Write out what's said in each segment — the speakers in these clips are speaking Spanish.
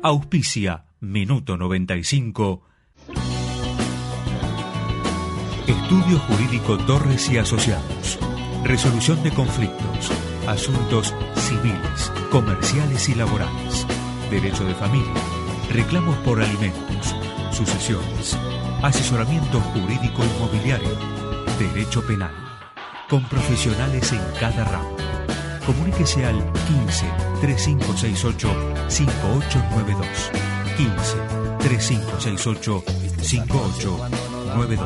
Auspicia Minuto 95. Estudio Jurídico Torres y Asociados. Resolución de conflictos. Asuntos civiles, comerciales y laborales. Derecho de familia. Reclamos por alimentos. Sucesiones. Asesoramiento jurídico inmobiliario. Derecho penal. Con profesionales en cada ramo. Comuníquese al 15 3568 5892. 15 3568 5892.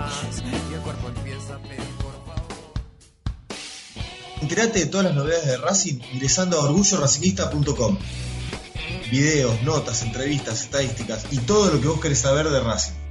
Enterate de todas las novedades de Racing ingresando a orgulloracinista.com. Videos, notas, entrevistas, estadísticas y todo lo que vos querés saber de Racing.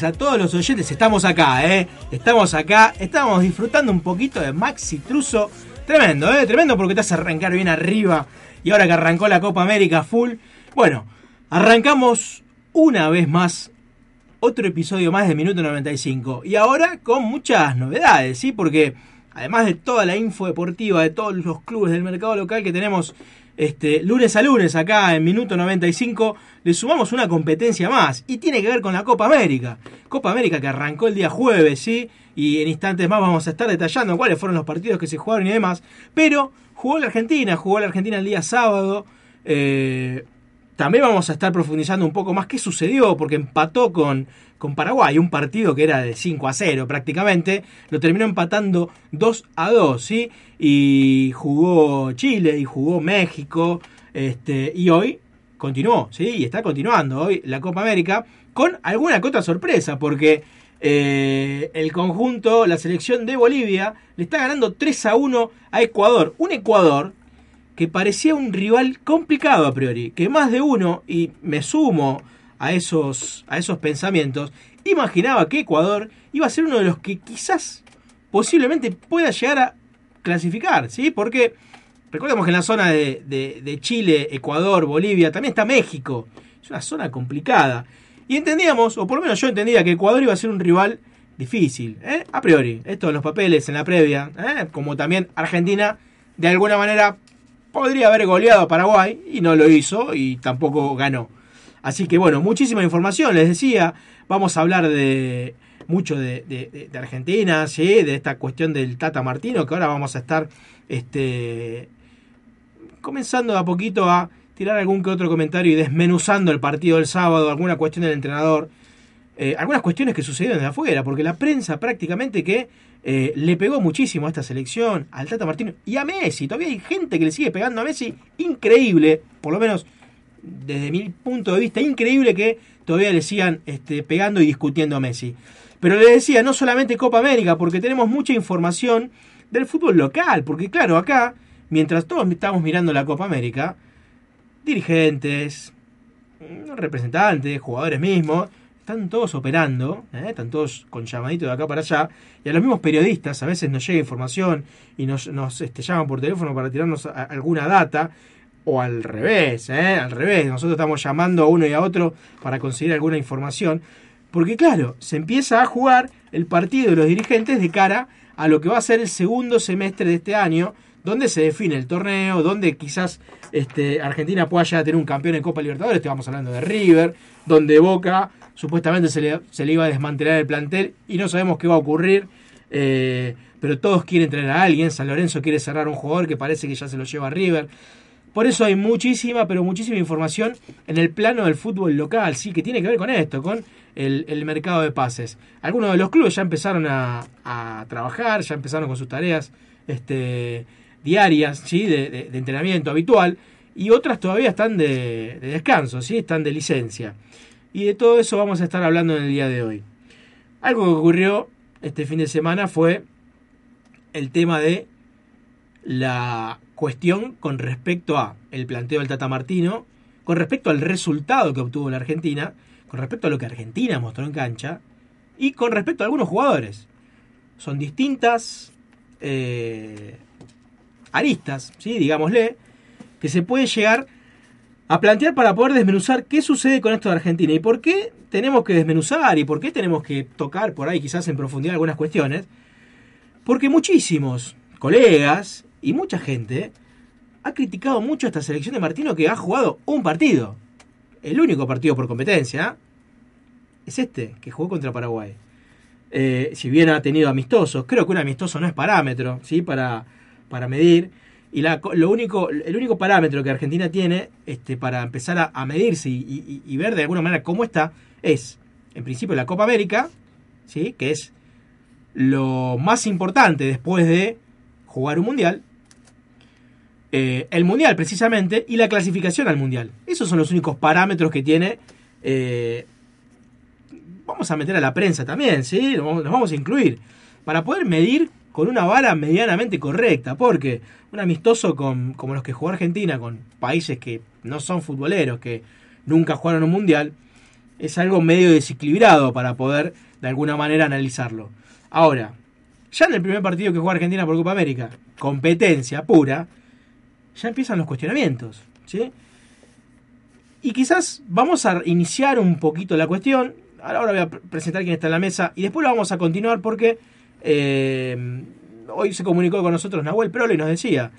A todos los oyentes. Estamos acá, ¿eh? Estamos acá. Estamos disfrutando un poquito de Maxi Truso. Tremendo, ¿eh? Tremendo porque te hace arrancar bien arriba. Y ahora que arrancó la Copa América full. Bueno, arrancamos una vez más otro episodio más de Minuto 95. Y ahora con muchas novedades, ¿sí? Porque además de toda la info deportiva de todos los clubes del mercado local que tenemos este, lunes a lunes acá en Minuto 95, le sumamos una competencia más. Y tiene que ver con la Copa América. Copa América que arrancó el día jueves, ¿sí? Y en instantes más vamos a estar detallando cuáles fueron los partidos que se jugaron y demás. Pero jugó la Argentina, jugó la Argentina el día sábado. Eh, también vamos a estar profundizando un poco más qué sucedió, porque empató con, con Paraguay, un partido que era de 5 a 0 prácticamente, lo terminó empatando 2 a 2, ¿sí? Y jugó Chile y jugó México, este, y hoy continuó, ¿sí? Y está continuando hoy la Copa América con alguna que otra sorpresa, porque eh, el conjunto, la selección de Bolivia, le está ganando 3 a 1 a Ecuador. Un Ecuador que parecía un rival complicado a priori, que más de uno, y me sumo a esos, a esos pensamientos, imaginaba que Ecuador iba a ser uno de los que quizás posiblemente pueda llegar a clasificar, ¿sí? Porque recordemos que en la zona de, de- Chile, Ecuador, Bolivia, también está México. Es una zona complicada. Y entendíamos, o por lo menos yo entendía, que Ecuador iba a ser un rival difícil, ¿eh? a priori. Esto en los papeles, en la previa, ¿eh? como también Argentina, de alguna manera podría haber goleado a Paraguay y no lo hizo y tampoco ganó. Así que bueno, muchísima información, les decía, vamos a hablar de mucho de, de- Argentina, ¿sí? de esta cuestión del Tata Martino, que ahora vamos a estar este, comenzando de a poquito a tirar algún que otro comentario y desmenuzando el partido del sábado, alguna cuestión del entrenador, eh, algunas cuestiones que sucedieron de afuera, porque la prensa prácticamente que eh, le pegó muchísimo a esta selección, al Tata Martino y a Messi. Todavía hay gente que le sigue pegando a Messi, increíble, por lo menos desde mi punto de vista, increíble que todavía le sigan este, pegando y discutiendo a Messi. Pero le decía, no solamente Copa América, porque tenemos mucha información del fútbol local, porque claro, acá, mientras todos estamos mirando la Copa América, dirigentes, representantes, jugadores mismos, están todos operando, ¿eh? están todos con llamadito de acá para allá, y a los mismos periodistas a veces nos llega información y nos, nos este, llaman por teléfono para tirarnos alguna data, o al revés, ¿eh? al revés, nosotros estamos llamando a uno y a otro para conseguir alguna información, porque claro, se empieza a jugar el partido de los dirigentes de cara a lo que va a ser el segundo semestre de este año donde se define el torneo, donde quizás este, Argentina pueda llegar a tener un campeón en Copa Libertadores, estamos hablando de River, donde Boca supuestamente se le, se le iba a desmantelar el plantel y no sabemos qué va a ocurrir, eh, pero todos quieren traer a alguien, San Lorenzo quiere cerrar a un jugador que parece que ya se lo lleva a River. Por eso hay muchísima, pero muchísima información en el plano del fútbol local, sí, que tiene que ver con esto, con el, mercado de pases. Algunos de los clubes ya empezaron a, a trabajar, ya empezaron con sus tareas este, diarias, ¿sí? De, de- de entrenamiento habitual, y otras todavía están de, de descanso, ¿sí? están de licencia. Y de todo eso vamos a estar hablando en el día de hoy. Algo que ocurrió este fin de semana fue el tema de la cuestión con respecto a el planteo del Tata Martino, con respecto al resultado que obtuvo la Argentina, con respecto a lo que Argentina mostró en cancha y con respecto a algunos jugadores. Son distintas eh, aristas, ¿sí? digámosle, que se puede llegar a plantear para poder desmenuzar qué sucede con esto de Argentina y por qué tenemos que desmenuzar y por qué tenemos que tocar por ahí quizás en profundidad algunas cuestiones. Porque muchísimos colegas y mucha gente ha criticado mucho a esta selección de Martino que ha jugado un partido. El único partido por competencia es este, que jugó contra Paraguay. Eh, si bien ha tenido amistosos, creo que un amistoso no es parámetro, ¿sí? Para, para medir. Y la, lo único, el único parámetro que Argentina tiene este, para empezar a, a medirse y, ver de alguna manera cómo está es, en principio, la Copa América, ¿sí? que es lo más importante después de jugar un mundial. Eh, el mundial, precisamente, y la clasificación al mundial. Esos son los únicos parámetros que tiene. eh, vamos a meter a la prensa también, ¿sí? Nos vamos a incluir. Para poder medir con una vara medianamente correcta. Porque un amistoso con, como los que jugó Argentina, con países que no son futboleros, que nunca jugaron un mundial, es algo medio desequilibrado para poder de alguna manera analizarlo. Ahora, ya en el primer partido que juega Argentina por Copa América, competencia pura, ya empiezan los cuestionamientos, ¿sí? Y quizás vamos a iniciar un poquito la cuestión. Ahora voy a pre- presentar quién está en la mesa y después lo vamos a continuar porque eh, hoy se comunicó con nosotros Nahuel Prolo y nos decía,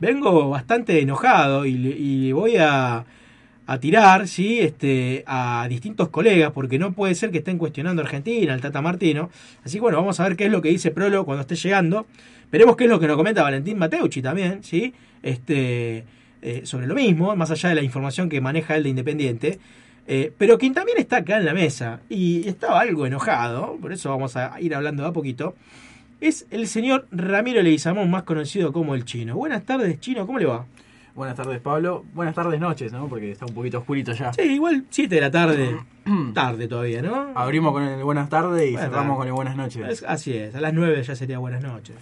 vengo bastante enojado y, y voy a, a tirar ¿sí? este, a distintos colegas porque no puede ser que estén cuestionando a Argentina, al Tata Martino. Así que bueno, vamos a ver qué es lo que dice Prolo cuando esté llegando. Veremos qué es lo que nos comenta Valentín Mateucci también, ¿sí? Este, eh, sobre lo mismo, más allá de la información que maneja él de Independiente. Eh, pero quien también está acá en la mesa y estaba algo enojado, por eso vamos a ir hablando de a poquito, es el señor Ramiro Leguizamón, más conocido como el Chino. Buenas tardes, Chino, ¿cómo le va? Buenas tardes, Pablo. Buenas tardes, noches, ¿no? Porque está un poquito oscurito ya. Sí, igual 7 de la tarde, tarde todavía, ¿no? Abrimos con el buenas tardes y Buenas cerramos con el buenas noches. Es- así es, a las 9 ya sería buenas noches.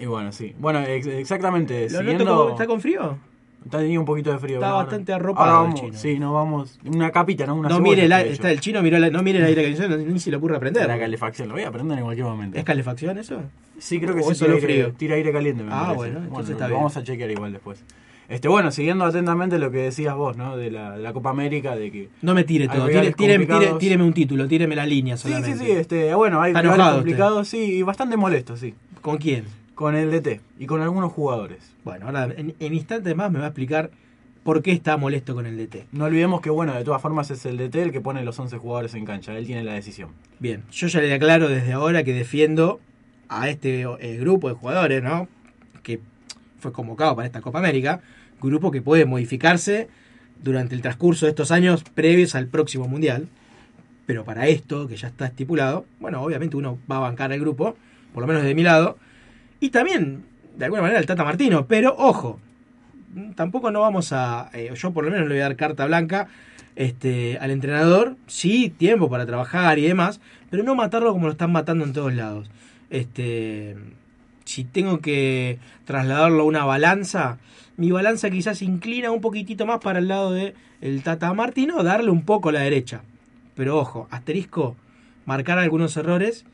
Y bueno, sí. Bueno, ex- exactamente. ¿Lo siguiendo... noto como- ¿Está con frío? Está teniendo un poquito de frío. Está bastante Ahora arropado el vamos, chino. Sí, vamos. Una capita, ¿no? Una no mire, el, aire- está el chino, miró la- no mire el aire acondicionado, ni se le ocurre prender. La calefacción, lo voy a prender en cualquier momento. ¿Es calefacción eso? Sí, creo que ¿O sí. es solo tira aire- frío? Tira aire caliente, me Ah, parece. bueno, entonces está bien. Vamos a chequear igual después. Este, bueno, siguiendo atentamente lo que decías vos, ¿no? De la, de la Copa América, de que... No me tire todo, rivales tire, tire- tire- complicados. tíreme un título, tíreme la línea Sí, solamente. sí, sí, este, bueno, hay rivales complicados, sí, y bastante molestos, sí. ¿Con quién? Con el DT y con algunos jugadores. Bueno, ahora en, en instantes más me va a explicar por qué está molesto con el DT. No olvidemos que, bueno, de todas formas es el DT el que pone los 11 jugadores en cancha, él tiene la decisión. Bien, yo ya le aclaro desde ahora que defiendo a este eh, grupo de jugadores, ¿no? Que fue convocado para esta Copa América, grupo que puede modificarse durante el transcurso de estos años previos al próximo Mundial. Pero para esto, que ya está estipulado, bueno, obviamente uno va a bancar al grupo, por lo menos de mi lado, y también, de alguna manera, el Tata Martino, pero ojo, tampoco no vamos a, eh, yo por lo menos le voy a dar carta blanca este, al entrenador, sí, tiempo para trabajar y demás, pero no matarlo como lo están matando en todos lados. Este, si tengo que trasladarlo a una balanza, mi balanza quizás inclina un poquitito más para el lado de el Tata Martino, darle un poco a la derecha. Pero ojo, asterisco, marcar algunos errores,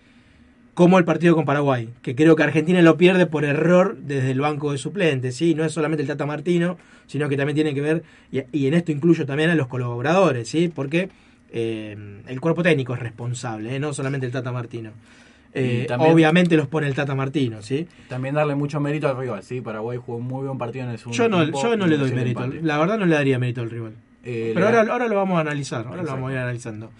como el partido con Paraguay, que creo que Argentina lo pierde por error desde el banco de suplentes, ¿sí? No es solamente el Tata Martino, sino que también tiene que ver, y, y en esto incluyo también a los colaboradores, ¿sí? Porque eh, el cuerpo técnico es responsable, ¿eh? no solamente el Tata Martino. Eh, también- obviamente los pone el Tata Martino, ¿sí? También darle mucho mérito al rival, ¿sí? Paraguay jugó un muy buen partido en el segundo Yo no, tiempo yo no le doy mérito. La verdad no le daría mérito al rival. Pero ahora, ahora lo vamos a analizar, ahora lo vamos a ir analizando.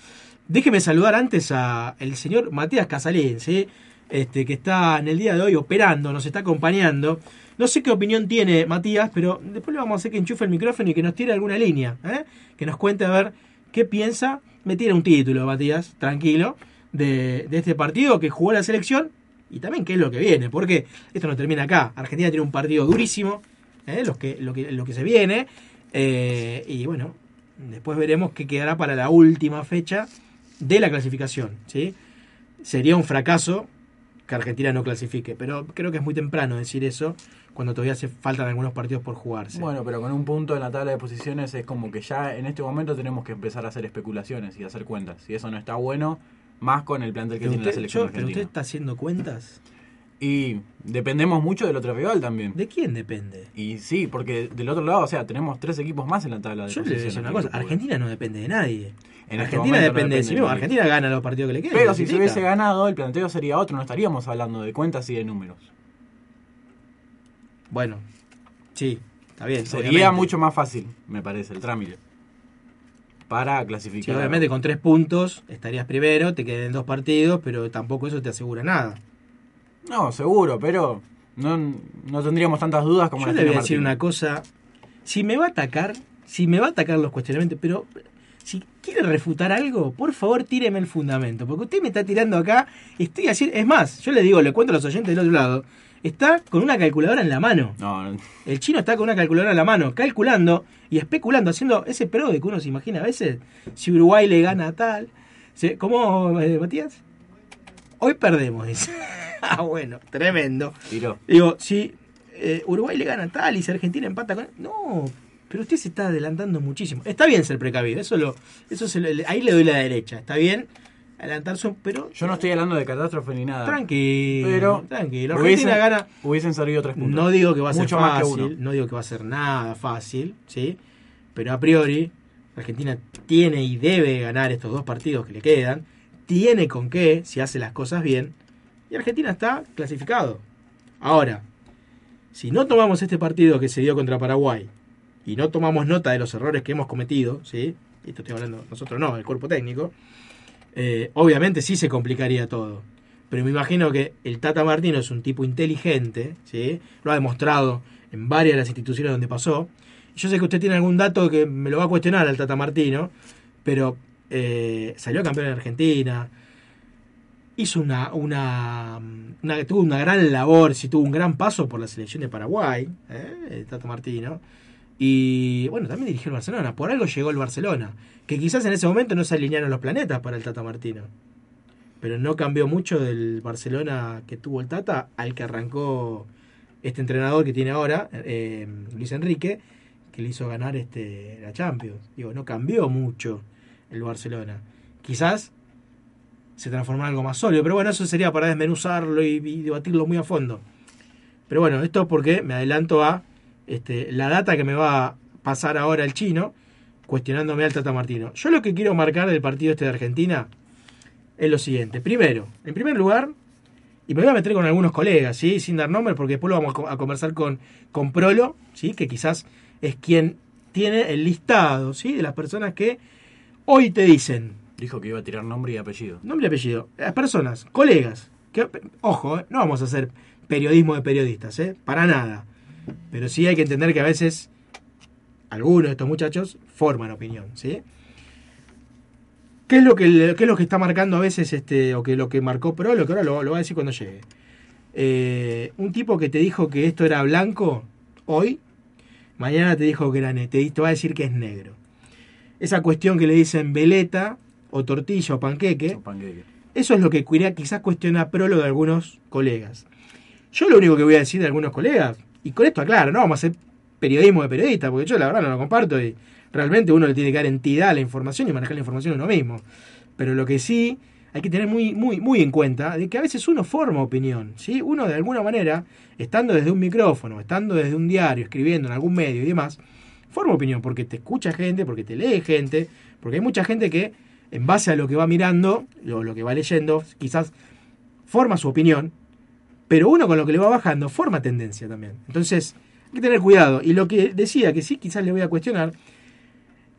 Déjeme saludar antes a el señor Matías Casalín, ¿sí? este, que está en el día de hoy operando, nos está acompañando. No sé qué opinión tiene Matías, pero después le vamos a hacer que enchufe el micrófono y que nos tire alguna línea, ¿eh? que nos cuente a ver qué piensa. Me tira un título, Matías, tranquilo, de, de este partido que jugó la selección y también qué es lo que viene, porque esto no termina acá. Argentina tiene un partido durísimo, ¿eh? Los que, lo, que, lo que se viene, eh, y bueno, después veremos qué quedará para la última fecha de la clasificación. ¿sí? Sería un fracaso que Argentina no clasifique, pero creo que es muy temprano decir eso cuando todavía se faltan algunos partidos por jugarse. Bueno, pero con un punto en la tabla de posiciones es como que ya en este momento tenemos que empezar a hacer especulaciones y hacer cuentas. Y eso no está bueno, más con el plantel que tiene la selección yo- pero argentina. usted está haciendo cuentas. Y dependemos mucho del otro rival también. ¿De quién depende? Y sí, porque del otro lado, o sea, tenemos tres equipos más en la tabla de Yo le voy a posiciones. decir una cosa. Argentina no depende de nadie. En este Argentina no depende de sí mismo. Argentina gana los partidos que le quedan. Pero si se hubiese ganado, el planteo sería otro, no estaríamos hablando de cuentas y de números. Bueno, sí, está bien. Sería obviamente. mucho más fácil, me parece, el trámite. Para Sí, clasificar. obviamente con tres puntos estarías primero, te queden dos partidos, pero tampoco eso te asegura nada. No, seguro, pero no, no tendríamos tantas dudas como Yo las le voy a decir una cosa. Si me va a atacar, si me va a atacar los cuestionamientos, pero si quiere refutar algo, por favor tíreme el fundamento. Porque usted me está tirando acá, estoy haciendo. Es más, yo le digo, le cuento a los oyentes del otro lado. Está con una calculadora en la mano. No, no, El chino está con una calculadora en la mano, calculando y especulando, haciendo ese pro de que uno se imagina a veces. Si Uruguay le gana a tal. ¿Cómo, eh, Matías? Hoy perdemos, dice. ah, bueno, tremendo. tiró. Digo, si eh, Uruguay le gana a tal y si Argentina empata con. No, pero usted se está adelantando muchísimo. Está bien ser precavido, eso lo, eso se lo- ahí le doy la derecha. Está bien adelantarse, pero Yo no estoy hablando de catástrofe ni nada. tranquilo, Pero tranquilo. hubiesen, Argentina gana. hubiesen servido tres puntos. No digo que va a ser Mucho más que fácil, no digo que va a ser nada fácil, ¿sí? Pero a priori, Argentina tiene y debe ganar estos dos partidos que le quedan. Tiene con qué, si hace las cosas bien. Y Argentina está clasificado. Ahora, si no tomamos este partido que se dio contra Paraguay y no tomamos nota de los errores que hemos cometido, ¿sí? Esto estoy hablando nosotros no, el cuerpo técnico. eh, obviamente sí se complicaría todo. Pero me imagino que el Tata Martino es un tipo inteligente, ¿sí? Lo ha demostrado en varias de las instituciones donde pasó. Yo sé que usted tiene algún dato que me lo va a cuestionar al Tata Martino, pero eh, salió campeón en Argentina, hizo una, una, tuvo una gran labor, sí, tuvo un gran paso por la selección de Paraguay, ¿eh? Martino. Y bueno, también dirigió el Barcelona. Por algo llegó el Barcelona. Que quizás en ese momento no se alinearon los planetas para el Tata Martino. Pero no cambió mucho del Barcelona que tuvo el Tata al que arrancó este entrenador que tiene ahora, eh, Luis Enrique, que le hizo ganar este, la Champions. Digo, no cambió mucho el Barcelona. Quizás se transformó en algo más sólido. Pero bueno, eso sería para desmenuzarlo y, debatirlo muy a fondo. Pero bueno, esto es porque me adelanto a este, la data que me va a pasar ahora el chino, cuestionándome al Tata Martino. Yo lo que quiero marcar del partido este de Argentina es lo siguiente. Primero, en primer lugar, y me voy a meter con algunos colegas, ¿sí? sin dar nombres, porque después lo vamos a conversar con, con Prolo, ¿sí? que quizás es quien tiene el listado ¿sí? de las personas que hoy te dicen, Dijo que iba a tirar nombre y apellido. nombre y apellido, las personas, colegas, ojo, ¿eh? no vamos a hacer periodismo de periodistas, ¿eh? para nada. Pero sí hay que entender que a veces algunos de estos muchachos forman opinión, ¿sí? ¿Qué es lo que, qué es lo que está marcando a veces, este, o que lo que marcó Pro, lo que ahora lo, va a decir cuando llegue? Eh, un tipo que te dijo que esto era blanco hoy, mañana te dijo que era te, te va a decir que es negro. Esa cuestión que le dicen veleta, o tortilla, o panqueque, O panqueque. eso es lo que quizás cuestiona Prolo de algunos colegas. Yo lo único que voy a decir de algunos colegas, y con esto aclaro, no vamos a hacer periodismo de periodista, porque yo la verdad no lo comparto y realmente uno le tiene que dar entidad a la información y manejar la información uno mismo. Pero lo que sí hay que tener muy, muy, muy en cuenta de que a veces uno forma opinión, ¿sí? Uno de alguna manera, estando desde un micrófono, estando desde un diario, escribiendo en algún medio y demás, forma opinión porque te escucha gente, porque te lee gente, porque hay mucha gente que en base a lo que va mirando o lo que va leyendo, quizás forma su opinión, pero uno con lo que le va bajando forma tendencia también. Entonces, hay que tener cuidado. Y lo que decía, que sí quizás le voy a cuestionar,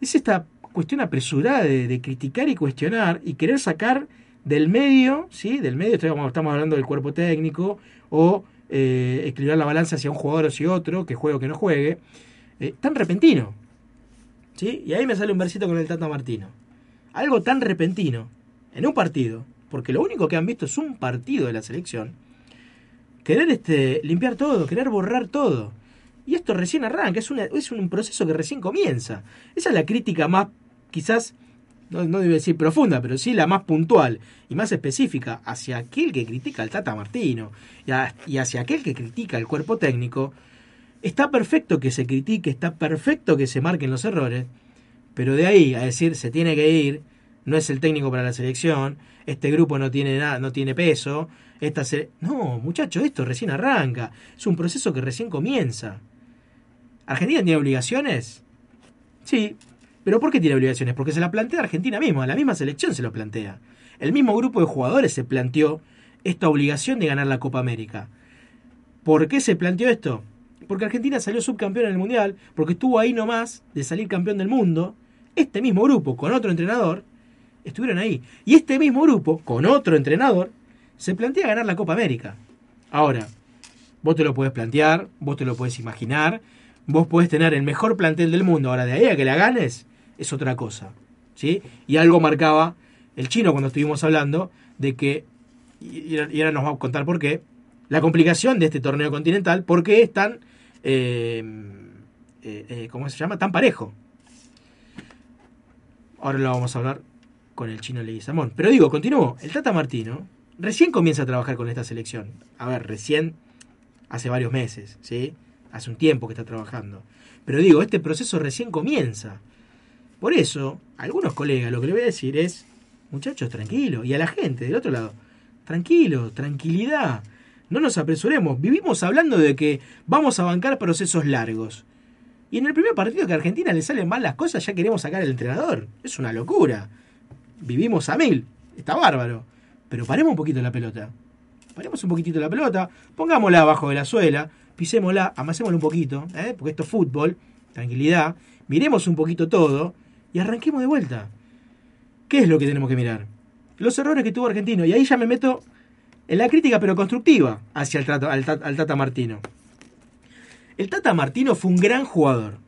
es esta cuestión apresurada de, criticar y cuestionar y querer sacar del medio, ¿sí? Del medio, estamos, estamos hablando del cuerpo técnico, o eh, equilibrar la balanza hacia un jugador o hacia otro, que juegue o que no juegue, eh, tan repentino. ¿Sí? Y ahí me sale un versito con el Tata Martino. Algo tan repentino, en un partido, porque lo único que han visto es un partido de la selección, querer este, limpiar todo, querer borrar todo. Y esto recién arranca, es, una- es un proceso que recién comienza. Esa es la crítica más, quizás, no, no debo decir profunda, pero sí la más puntual y más específica hacia aquel que critica al Tata Martino y, y hacia aquel que critica el cuerpo técnico. Está perfecto que se critique, está perfecto que se marquen los errores, pero de ahí a decir se tiene que ir, no es el técnico para la selección, este grupo no tiene nada, no tiene peso, esta se... No, muchacho, esto recién arranca, es un proceso que recién comienza. ¿Argentina tiene obligaciones? Sí, pero ¿por qué tiene obligaciones? Porque se la plantea Argentina misma, la misma selección se lo plantea. El mismo grupo de jugadores se planteó esta obligación de ganar la Copa América. ¿Por qué se planteó esto? Porque Argentina salió subcampeón en el Mundial, porque estuvo ahí nomás de salir campeón del mundo. Este mismo grupo, con otro entrenador, estuvieron ahí. Y este mismo grupo, con otro entrenador, se plantea ganar la Copa América. Ahora, vos te lo puedes plantear, vos te lo puedes imaginar, vos podés tener el mejor plantel del mundo. Ahora, de ahí a que la ganes, es otra cosa. ¿sí? Y algo marcaba el chino cuando estuvimos hablando de que, y ahora nos va a contar por qué, la complicación de este torneo continental, por qué es tan, eh, eh, eh, ¿cómo se llama? Tan parejo. Ahora lo vamos a hablar con el chino Leguizamón. Pero digo, continúo. El Tata Martino recién comienza a trabajar con esta selección. A ver, recién hace varios meses, ¿sí? Hace un tiempo que está trabajando. Pero digo, este proceso recién comienza. Por eso, a algunos colegas lo que le voy a decir es, muchachos, tranquilo. Y a la gente del otro lado, tranquilo, tranquilidad. No nos apresuremos. Vivimos hablando de que vamos a bancar procesos largos. Y en el primer partido que a Argentina le salen mal las cosas, ya queremos sacar al entrenador. Es una locura. Vivimos a mil. Está bárbaro. Pero paremos un poquito la pelota. Paremos un poquitito la pelota. Pongámosla abajo de la suela. Pisémosla. Amasémosla un poquito. ¿eh? Porque esto es fútbol. Tranquilidad. Miremos un poquito todo. Y arranquemos de vuelta. ¿Qué es lo que tenemos que mirar? Los errores que tuvo Argentino. Y ahí ya me meto en la crítica, pero constructiva, hacia el trato, al, al Tata Martino. El Tata Martino fue un gran jugador.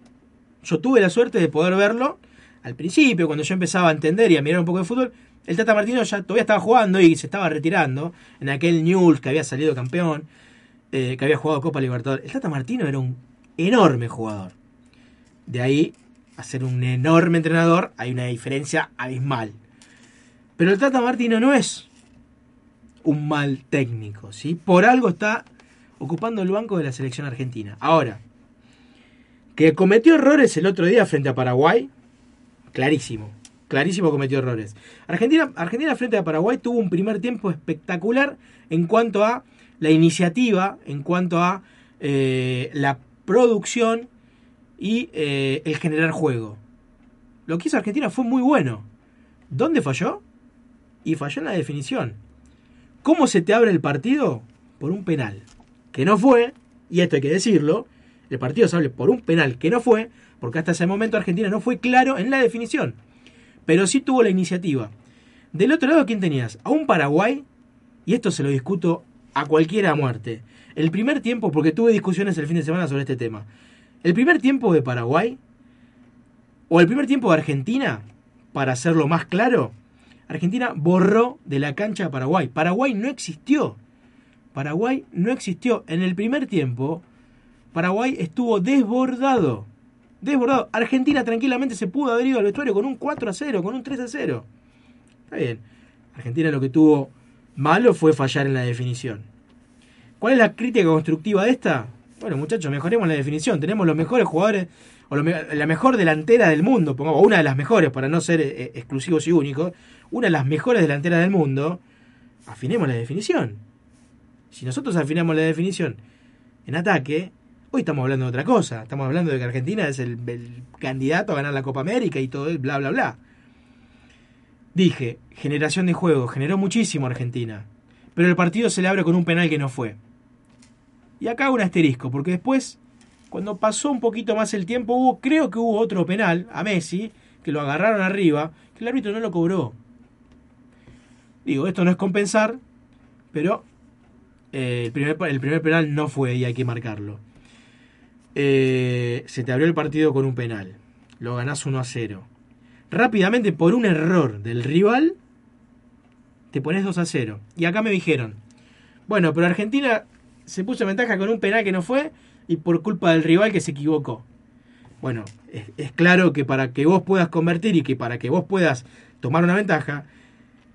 Yo tuve la suerte de poder verlo al principio, cuando yo empezaba a entender y a mirar un poco de fútbol. El Tata Martino ya todavía estaba jugando y se estaba retirando en aquel Newell's que había salido campeón, eh, que había jugado Copa Libertadores. El Tata Martino era un enorme jugador. De ahí a ser un enorme entrenador hay una diferencia abismal. Pero el Tata Martino no es un mal técnico, ¿sí? Por algo está ocupando el banco de la selección argentina. Ahora, que cometió errores el otro día frente a Paraguay, clarísimo. Clarísimo cometió errores. Argentina, Argentina frente a Paraguay tuvo un primer tiempo espectacular en cuanto a la iniciativa, en cuanto a eh, la producción y eh, el generar juego. Lo que hizo Argentina fue muy bueno. ¿Dónde falló? Y falló en la definición. ¿Cómo se te abre el partido? Por un penal. Que no fue, y esto hay que decirlo, el partido se abre por un penal que no fue, porque hasta ese momento Argentina no fue claro en la definición. Pero sí tuvo la iniciativa. Del otro lado, ¿quién tenías? A un Paraguay, y esto se lo discuto a cualquiera a muerte. El primer tiempo, porque tuve discusiones el fin de semana sobre este tema. El primer tiempo de Paraguay, o el primer tiempo de Argentina, para hacerlo más claro, Argentina borró de la cancha a Paraguay. Paraguay no existió. Paraguay no existió. En el primer tiempo, Paraguay estuvo desbordado. Desbordado. Argentina tranquilamente se pudo haber ido al vestuario con un 4 a 0, con un 3 a 0. Está bien. Argentina lo que tuvo malo fue fallar en la definición. ¿Cuál es la crítica constructiva de esta? Bueno, muchachos, mejoremos la definición. Tenemos los mejores jugadores, o la mejor delantera del mundo, pongamos, una de las mejores, para no ser eh, exclusivos y únicos, una de las mejores delanteras del mundo. Afinemos la definición. Si nosotros afinamos la definición en ataque, hoy estamos hablando de otra cosa. Estamos hablando de que Argentina es el, candidato a ganar la Copa América y todo bla, bla, bla. Dije, generación de juego, generó muchísimo Argentina. pero el partido se le abre con un penal que no fue. Y acá un asterisco, porque después, cuando pasó un poquito más el tiempo, hubo, creo que hubo otro penal a Messi, que lo agarraron arriba, que el árbitro no lo cobró. Digo, esto no es compensar, pero eh, el, primer, el primer penal no fue y hay que marcarlo. Eh, se te abrió el partido con un penal. Lo ganás 1 a 0. Rápidamente, por un error del rival, te pones 2 a 0. Y acá me dijeron, bueno, pero Argentina se puso en ventaja con un penal que no fue y por culpa del rival que se equivocó. Bueno, es, es claro que para que vos puedas convertir y que para que vos puedas tomar una ventaja,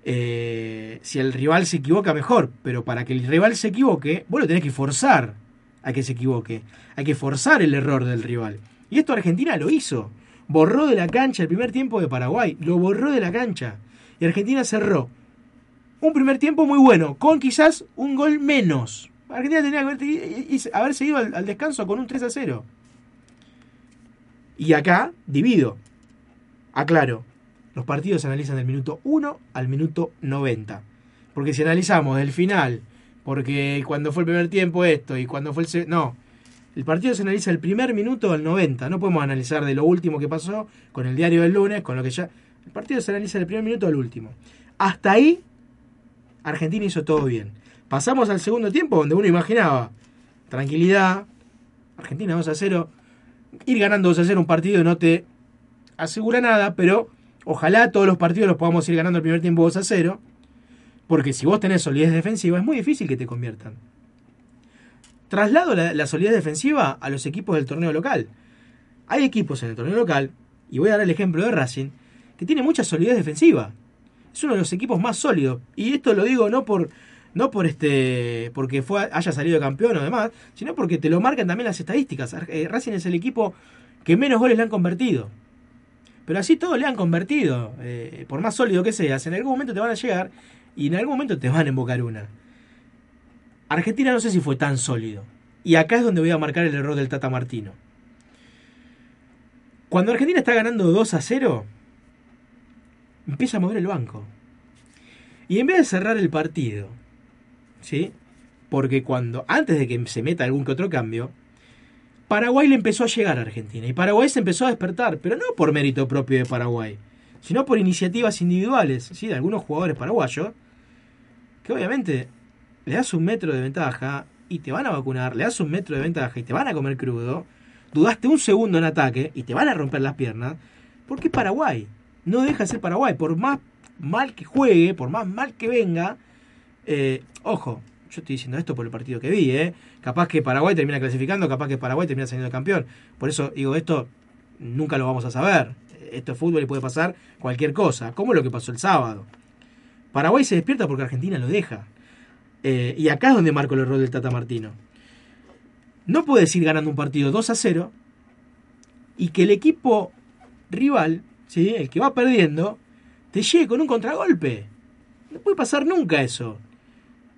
eh, si el rival se equivoca, mejor. Pero para que el rival se equivoque, vos lo tenés que forzar a que se equivoque. Hay que forzar el error del rival. Y esto Argentina lo hizo. Borró de la cancha el primer tiempo de Paraguay. Lo borró de la cancha. Y Argentina cerró. Un primer tiempo muy bueno, con quizás un gol menos. Argentina tenía que haber, y- y- haberse ido al, al descanso con un 3 a 0. Y acá divido. Aclaro, los partidos se analizan del minuto 1 al minuto 90. Porque si analizamos del final, porque cuando fue el primer tiempo esto y cuando fue el... No, el partido se analiza del primer minuto al 90. No podemos analizar de lo último que pasó con el diario del lunes, con lo que ya... El partido se analiza del primer minuto al último. Hasta ahí, Argentina hizo todo bien. Pasamos al segundo tiempo donde uno imaginaba tranquilidad, Argentina 2 a 0, ir ganando 2 a 0 un partido no te asegura nada, pero ojalá todos los partidos los podamos ir ganando el primer tiempo 2 a 0, porque si vos tenés solidez defensiva es muy difícil que te conviertan. Traslado la, la solidez defensiva a los equipos del torneo local. Hay equipos en el torneo local, y voy a dar el ejemplo de Racing, que tiene mucha solidez defensiva. Es uno de los equipos más sólidos. Y esto lo digo no por no por este porque fue, haya salido campeón o demás, sino porque te lo marcan también las estadísticas. Eh, Racing es el equipo que menos goles le han convertido. Pero así todos le han convertido. eh, por más sólido que seas, en algún momento te van a llegar y en algún momento te van a invocar una. Argentina no sé si fue tan sólido. Y acá es donde voy a marcar el error del Tata Martino. Cuando Argentina está ganando 2 a 0, empieza a mover el banco. Y en vez de cerrar el partido, ¿sí? Porque cuando, antes de que se meta algún que otro cambio, Paraguay le empezó a llegar a Argentina. Y Paraguay se empezó a despertar, pero no por mérito propio de Paraguay, sino por iniciativas individuales, ¿sí? De algunos jugadores paraguayos, que obviamente le das un metro de ventaja y te van a vacunar, le das un metro de ventaja y te van a comer crudo, dudaste un segundo en ataque y te van a romper las piernas, porque Paraguay. No deja de ser Paraguay. Por más mal que juegue, por más mal que venga, eh, ojo, yo estoy diciendo esto por el partido que vi, ¿eh? Capaz que Paraguay termina clasificando, capaz que Paraguay termina saliendo campeón. Por eso digo, esto nunca lo vamos a saber. Esto es fútbol y puede pasar cualquier cosa, como lo que pasó el sábado. Paraguay se despierta porque Argentina lo deja. Eh, y acá es donde marco el error del Tata Martino. No puedes ir ganando un partido 2 a 0 y que el equipo rival, ¿sí? el que va perdiendo, te llegue con un contragolpe. No puede pasar nunca eso.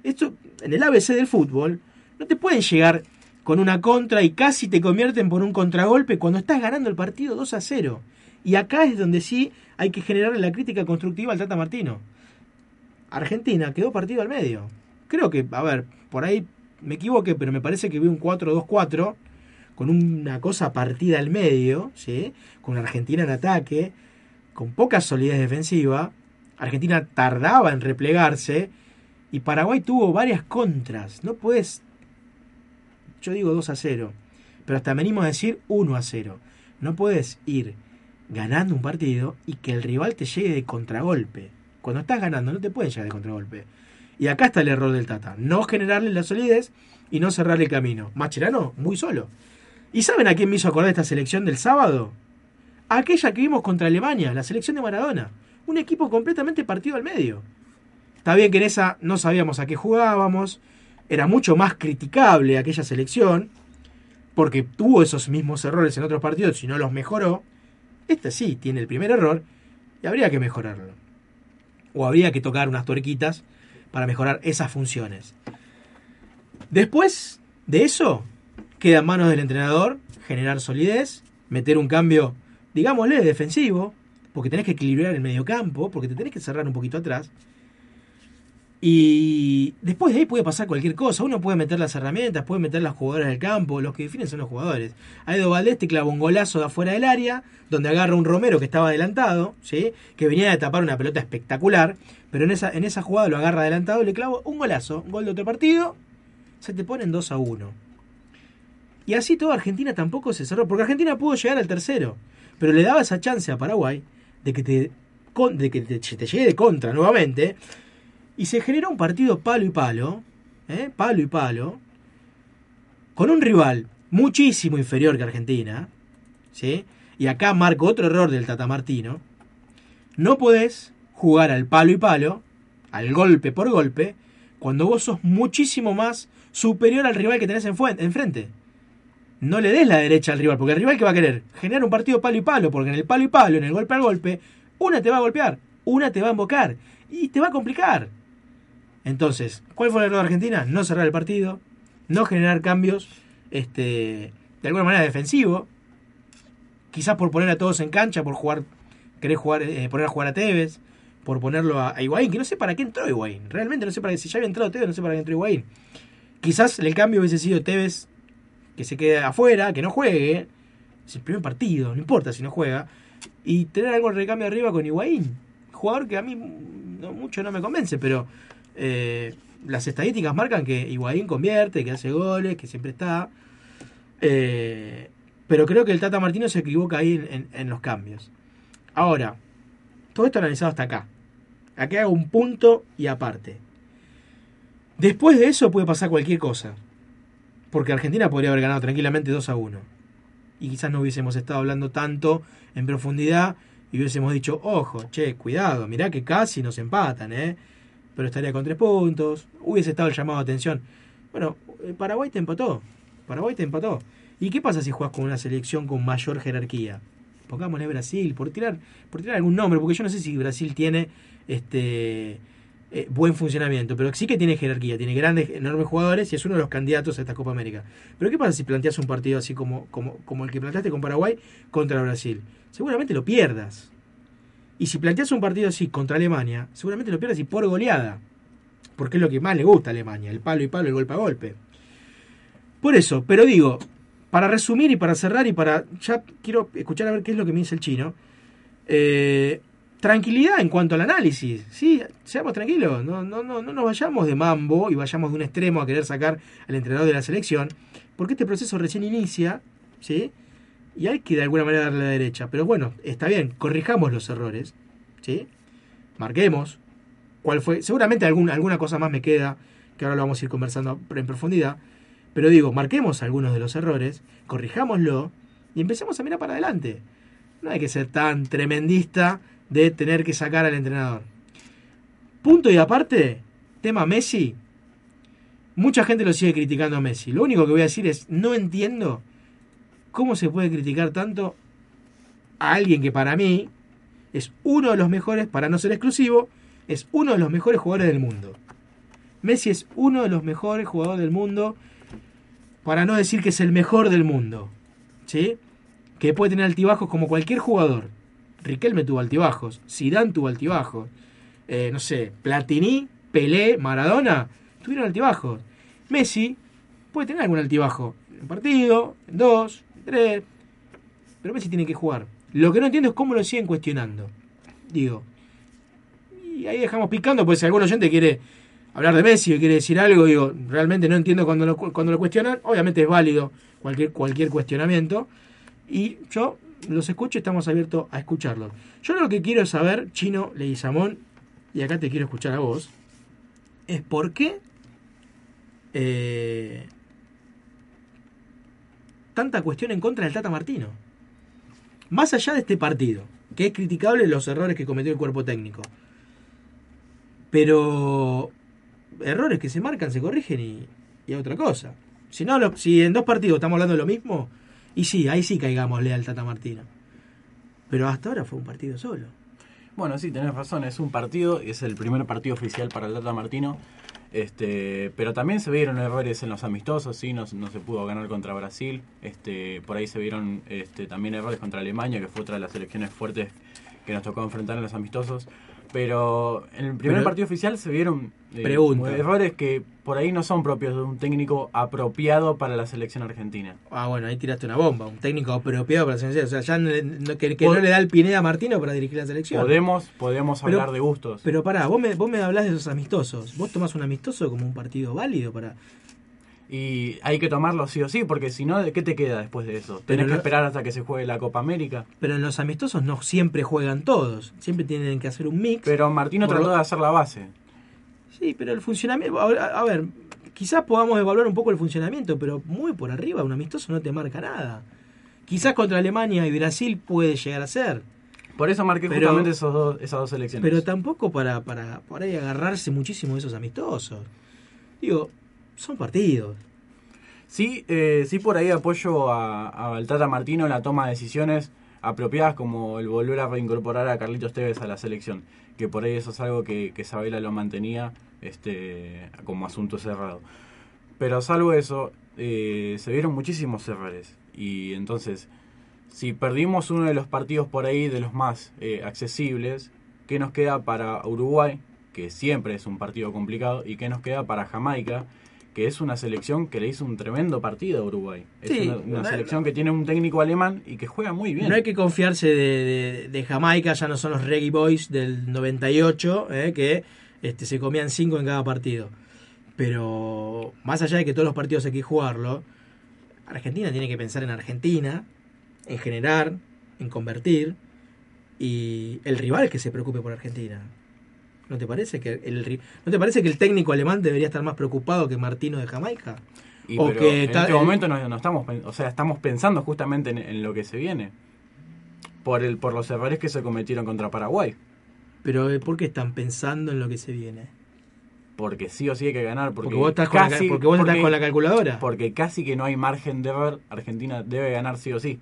Esto, en el ABC del fútbol, no te pueden llegar con una contra y casi te convierten por un contragolpe cuando estás ganando el partido 2 a 0. Y acá es donde sí hay que generarle la crítica constructiva al Tata Martino. Argentina quedó partido al medio. Creo que, a ver, por ahí me equivoqué, pero me parece que vi un 4-2-4 con una cosa partida al medio, ¿sí? con Argentina en ataque, con poca solidez defensiva. Argentina tardaba en replegarse y Paraguay tuvo varias contras. No puedes, yo digo 2 a 0, pero hasta venimos a decir 1 a 0. No puedes ir ganando un partido y que el rival te llegue de contragolpe. Cuando estás ganando no te pueden llegar de contragolpe. Y acá está el error del Tata. No generarle la solidez y no cerrarle el camino. Macherano, muy solo. ¿Y saben a quién me hizo acordar esta selección del sábado? Aquella que vimos contra Alemania, la selección de Maradona. Un equipo completamente partido al medio. Está bien que en esa no sabíamos a qué jugábamos. Era mucho más criticable aquella selección. Porque tuvo esos mismos errores en otros partidos y no los mejoró. Este sí tiene el primer error y habría que mejorarlo. O habría que tocar unas tuerquitas para mejorar esas funciones. Después de eso, queda en manos del entrenador generar solidez, meter un cambio, digámosle, defensivo, porque tenés que equilibrar el medio campo, porque te tenés que cerrar un poquito atrás. Y después de ahí puede pasar cualquier cosa. Uno puede meter las herramientas, puede meter las jugadoras del campo. Los que definen son los jugadores. Aedo Valdés te clava un golazo de afuera del área, donde agarra un Romero que estaba adelantado, ¿sí? que venía de tapar una pelota espectacular. Pero en esa, en esa jugada lo agarra adelantado y le clava un golazo. Un gol de otro partido. Se te ponen 2 a 1. Y así toda Argentina tampoco se cerró. Porque Argentina pudo llegar al tercero. Pero le daba esa chance a Paraguay de que te, de que te llegue de contra nuevamente. Y se generó un partido palo y palo, ¿eh? palo y palo, con un rival muchísimo inferior que Argentina, ¿sí? Y acá marco otro error del Tata Martino. No podés jugar al palo y palo, al golpe por golpe, cuando vos sos muchísimo más superior al rival que tenés enfrente. No le des la derecha al rival, porque el rival que va a querer generar un partido palo y palo, porque en el palo y palo, en el golpe al golpe, una te va a golpear, una te va a embocar y te va a complicar. Entonces, ¿cuál fue el error de Argentina? No cerrar el partido, no generar cambios este, de alguna manera defensivo, quizás por poner a todos en cancha, por jugar, querer jugar, eh, poner a jugar a Tevez, por ponerlo a, a que no sé para qué entró Higuaín, realmente no sé para qué, si ya había entrado Tevez, no sé para qué entró Higuaín. Quizás el cambio hubiese sido Tevez que se quede afuera, que no juegue, es el primer partido, no importa si no juega, y tener algo de recambio arriba con Higuaín, jugador que a mí no, mucho no me convence, pero eh, las estadísticas marcan que Higuaín convierte, que hace goles, que siempre está. Eh, pero creo que el Tata Martino se equivoca ahí en, en- los cambios. Ahora, todo esto analizado hasta acá. Aquí hago un punto y aparte. Después de eso puede pasar cualquier cosa. Porque Argentina podría haber ganado tranquilamente 2 a 1. Y quizás no hubiésemos estado hablando tanto en profundidad y hubiésemos dicho, ojo, che, cuidado, mirá que casi nos empatan, ¿eh? Pero estaría con tres puntos, hubiese estado el llamado de atención. Bueno, eh, Paraguay te empató, Paraguay te empató. ¿Y qué pasa si juegas con una selección con mayor jerarquía? Pongámosle Brasil, por tirar, por tirar algún nombre, porque yo no sé si Brasil tiene este eh, buen funcionamiento, pero sí que tiene jerarquía, tiene grandes, enormes jugadores y es uno de los candidatos a esta Copa América. Pero ¿qué pasa si planteas un partido así como, como, como el que planteaste con Paraguay contra Brasil? Seguramente lo pierdas. Y si planteas un partido así contra Alemania, seguramente lo pierdas y por goleada. Porque es lo que más le gusta a Alemania, el palo y palo, el golpe a golpe. Por eso, pero digo, para resumir y para cerrar y para... Ya quiero escuchar a ver qué es lo que me dice el chino. Eh, tranquilidad en cuanto al análisis, ¿sí? Seamos tranquilos, no, no, no, no nos vayamos de mambo y vayamos de un extremo a querer sacar al entrenador de la selección, porque este proceso recién inicia, ¿sí? Y hay que de alguna manera darle la derecha. Pero bueno, está bien, corrijamos los errores, ¿sí? Marquemos cuál fue. Seguramente algún, alguna cosa más me queda, que ahora lo vamos a ir conversando en profundidad. Pero digo, marquemos algunos de los errores, corrijámoslo y empecemos a mirar para adelante. No hay que ser tan tremendista de tener que sacar al entrenador. Punto y aparte, tema Messi. Mucha gente lo sigue criticando a Messi. Lo único que voy a decir es, no entiendo cómo se puede criticar tanto a alguien que para mí es uno de los mejores, para no ser exclusivo, es uno de los mejores jugadores del mundo. Messi es uno de los mejores jugadores del mundo, para no decir que es el mejor del mundo. ¿Sí? Que puede tener altibajos como cualquier jugador. Riquelme tuvo altibajos, Zidane tuvo altibajos, eh, no sé, Platini, Pelé, Maradona, tuvieron altibajos. Messi puede tener algún altibajo en un partido, en dos, tres, pero Messi tiene que jugar. Lo que no entiendo es cómo lo siguen cuestionando. Digo, y ahí dejamos picando, pues si algún oyente quiere hablar de Messi o quiere decir algo, digo, realmente no entiendo cuando lo, cu- cuando lo cuestionan. Obviamente es válido cualquier, cualquier cuestionamiento. Y yo los escucho y estamos abiertos a escucharlos. Yo lo que quiero saber, Chino Leguizamón, y acá te quiero escuchar a vos, es por qué eh, tanta cuestión en contra del Tata Martino. Más allá de este partido, que es criticable los errores que cometió el cuerpo técnico. Pero errores que se marcan se corrigen y, y otra cosa. Si no, lo- si en dos partidos estamos hablando de lo mismo, y sí, ahí sí caigámosle al Tata Martino. Pero hasta ahora fue un partido solo. Bueno, sí, tenés razón, es un partido, es el primer partido oficial para el Tata Martino. Este, pero también se vieron errores en los amistosos, sí, no, no se pudo ganar contra Brasil. Este, por ahí se vieron este, también errores contra Alemania, que fue otra de las selecciones fuertes que nos tocó enfrentar en los amistosos. Pero en el primer Pero- partido oficial se vieron eh, errores que por ahí no son propios de un técnico apropiado para la selección argentina. Ah, bueno, ahí tiraste una bomba. Un técnico apropiado para la selección. O sea, ya no, que, que Pod- no le da el Pineda a Martino para dirigir la selección. Podemos, podemos Pero- hablar de gustos. Pero pará, vos me, vos me hablás de esos amistosos. ¿Vos tomás un amistoso como un partido válido para...? Y hay que tomarlo sí o sí, porque si no, ¿de ¿qué te queda después de eso? Pero ¿Tenés que esperar hasta que se juegue la Copa América? Pero en los amistosos no siempre juegan todos. Siempre tienen que hacer un mix. Pero Martino trató lo- de hacer la base. Sí, pero el funcionamiento... A, ver, quizás podamos evaluar un poco el funcionamiento, pero muy por arriba, un amistoso no te marca nada. Quizás contra Alemania y Brasil puede llegar a ser. Por eso marqué Pero- justamente esos dos, esas dos selecciones. Pero tampoco para, para por ahí agarrarse muchísimo de esos amistosos. Digo, son partidos. Sí, eh, sí por ahí apoyo a, a Tata Martino en la toma de decisiones apropiadas como el volver a reincorporar a Carlitos Tevez a la selección, que por ahí eso es algo que, que Sabela lo mantenía este, como asunto cerrado. Pero salvo eso, eh, se vieron muchísimos errores. Y entonces, si perdimos uno de los partidos por ahí de los más eh, accesibles, ¿qué nos queda para Uruguay? Que siempre es un partido complicado. ¿Y qué nos queda para Jamaica? Que es una selección que le hizo un tremendo partido a Uruguay. Es Sí, una, una no- selección que tiene un técnico alemán y que juega muy bien. No hay que confiarse de, de- de Jamaica, ya no son los Reggae Boys del 98, eh, que este, se comían cinco en cada partido. Pero más allá de que todos los partidos hay que jugarlo, Argentina tiene que pensar en Argentina, en generar, en convertir, y el rival que se preocupe por Argentina. ¿No te parece que el, ¿no te parece que el técnico alemán debería estar más preocupado que Martino de Jamaica? Y o que en este momento no, no estamos, o sea, estamos pensando justamente en, en lo que se viene. Por, el, por los errores que se cometieron contra Paraguay. Pero eh, ¿por qué están pensando en lo que se viene? Porque sí o sí hay que ganar. Porque, Porque, vos estás, la, porque con la calculadora. Porque casi que no hay margen de error. Argentina debe ganar sí o sí.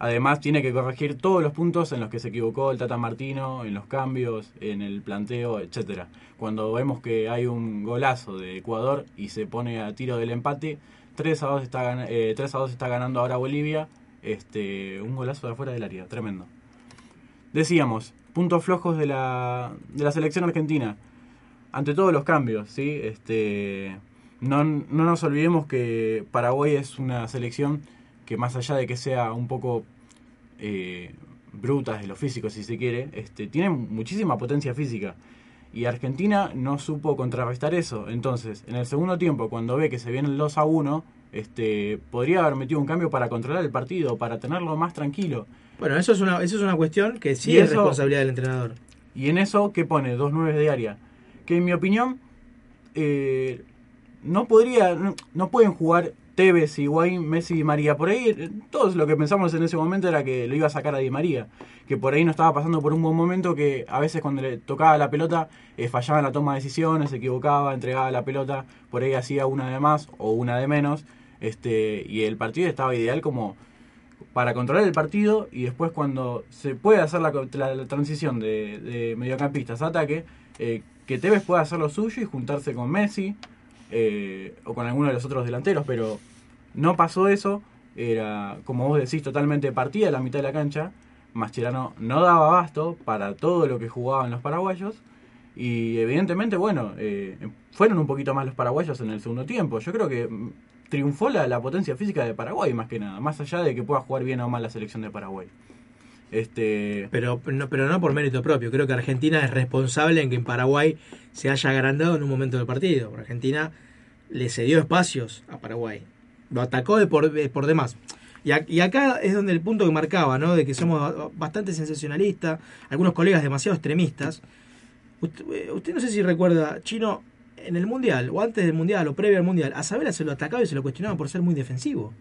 Además, tiene que corregir todos los puntos en los que se equivocó el Tata Martino, en los cambios, en el planteo, etcétera. Cuando vemos que hay un golazo de Ecuador y se pone a tiro del empate, 3 a 2 está, eh, 3 a 2 está ganando ahora Bolivia. Este, un golazo de afuera del área, tremendo. Decíamos, puntos flojos de la, de la selección argentina. Ante todos los cambios, ¿sí? Este, no, no nos olvidemos que Paraguay es una selección que más allá de que sea un poco eh, bruta de lo físico, si se quiere, este, tiene muchísima potencia física. Y Argentina no supo contrarrestar eso. Entonces, en el segundo tiempo, cuando ve que se viene el 2 a 1, este, podría haber metido un cambio para controlar el partido, para tenerlo más tranquilo. Bueno, eso es una, eso es una cuestión que sí Y es eso- responsabilidad del entrenador. Y en eso, ¿qué pone? Dos nueve de área. Que en mi opinión, eh, no podría, no, no pueden jugar Tevez, Higuaín, Messi y María. Por ahí, eh, todos lo que pensamos en ese momento era que lo iba a sacar a Di María. Que por ahí no estaba pasando por un buen momento, que a veces cuando le tocaba la pelota, eh, fallaba en la toma de decisiones, se equivocaba, entregaba la pelota, por ahí hacía una de más o una de menos. Este, y el partido estaba ideal como para controlar el partido y después cuando se puede hacer la, transición de, mediocampistas a ataque, eh, que Tevez pueda hacer lo suyo y juntarse con Messi o con alguno de los otros delanteros, pero no pasó eso, era como vos decís totalmente partida la mitad de la cancha, Mascherano no daba abasto para todo lo que jugaban los paraguayos y evidentemente, bueno, eh, fueron un poquito más los paraguayos en el segundo tiempo, yo creo que mm, triunfó la, potencia física de Paraguay más que nada, más allá de que pueda jugar bien o mal la selección de Paraguay. Este, Pero no, pero no por mérito propio. Creo que Argentina es responsable en que en Paraguay se haya agrandado en un momento del partido. Argentina le cedió espacios a Paraguay. Lo atacó de por, de por demás. Y, a- y acá es donde el punto que marcaba, ¿no? De que somos bastante sensacionalistas, algunos colegas demasiado extremistas. Usted, eh, usted no sé si recuerda, Chino, en el Mundial, o antes del Mundial, o previo al Mundial, a Sabela se lo atacaba y se lo cuestionaba por ser muy defensivo.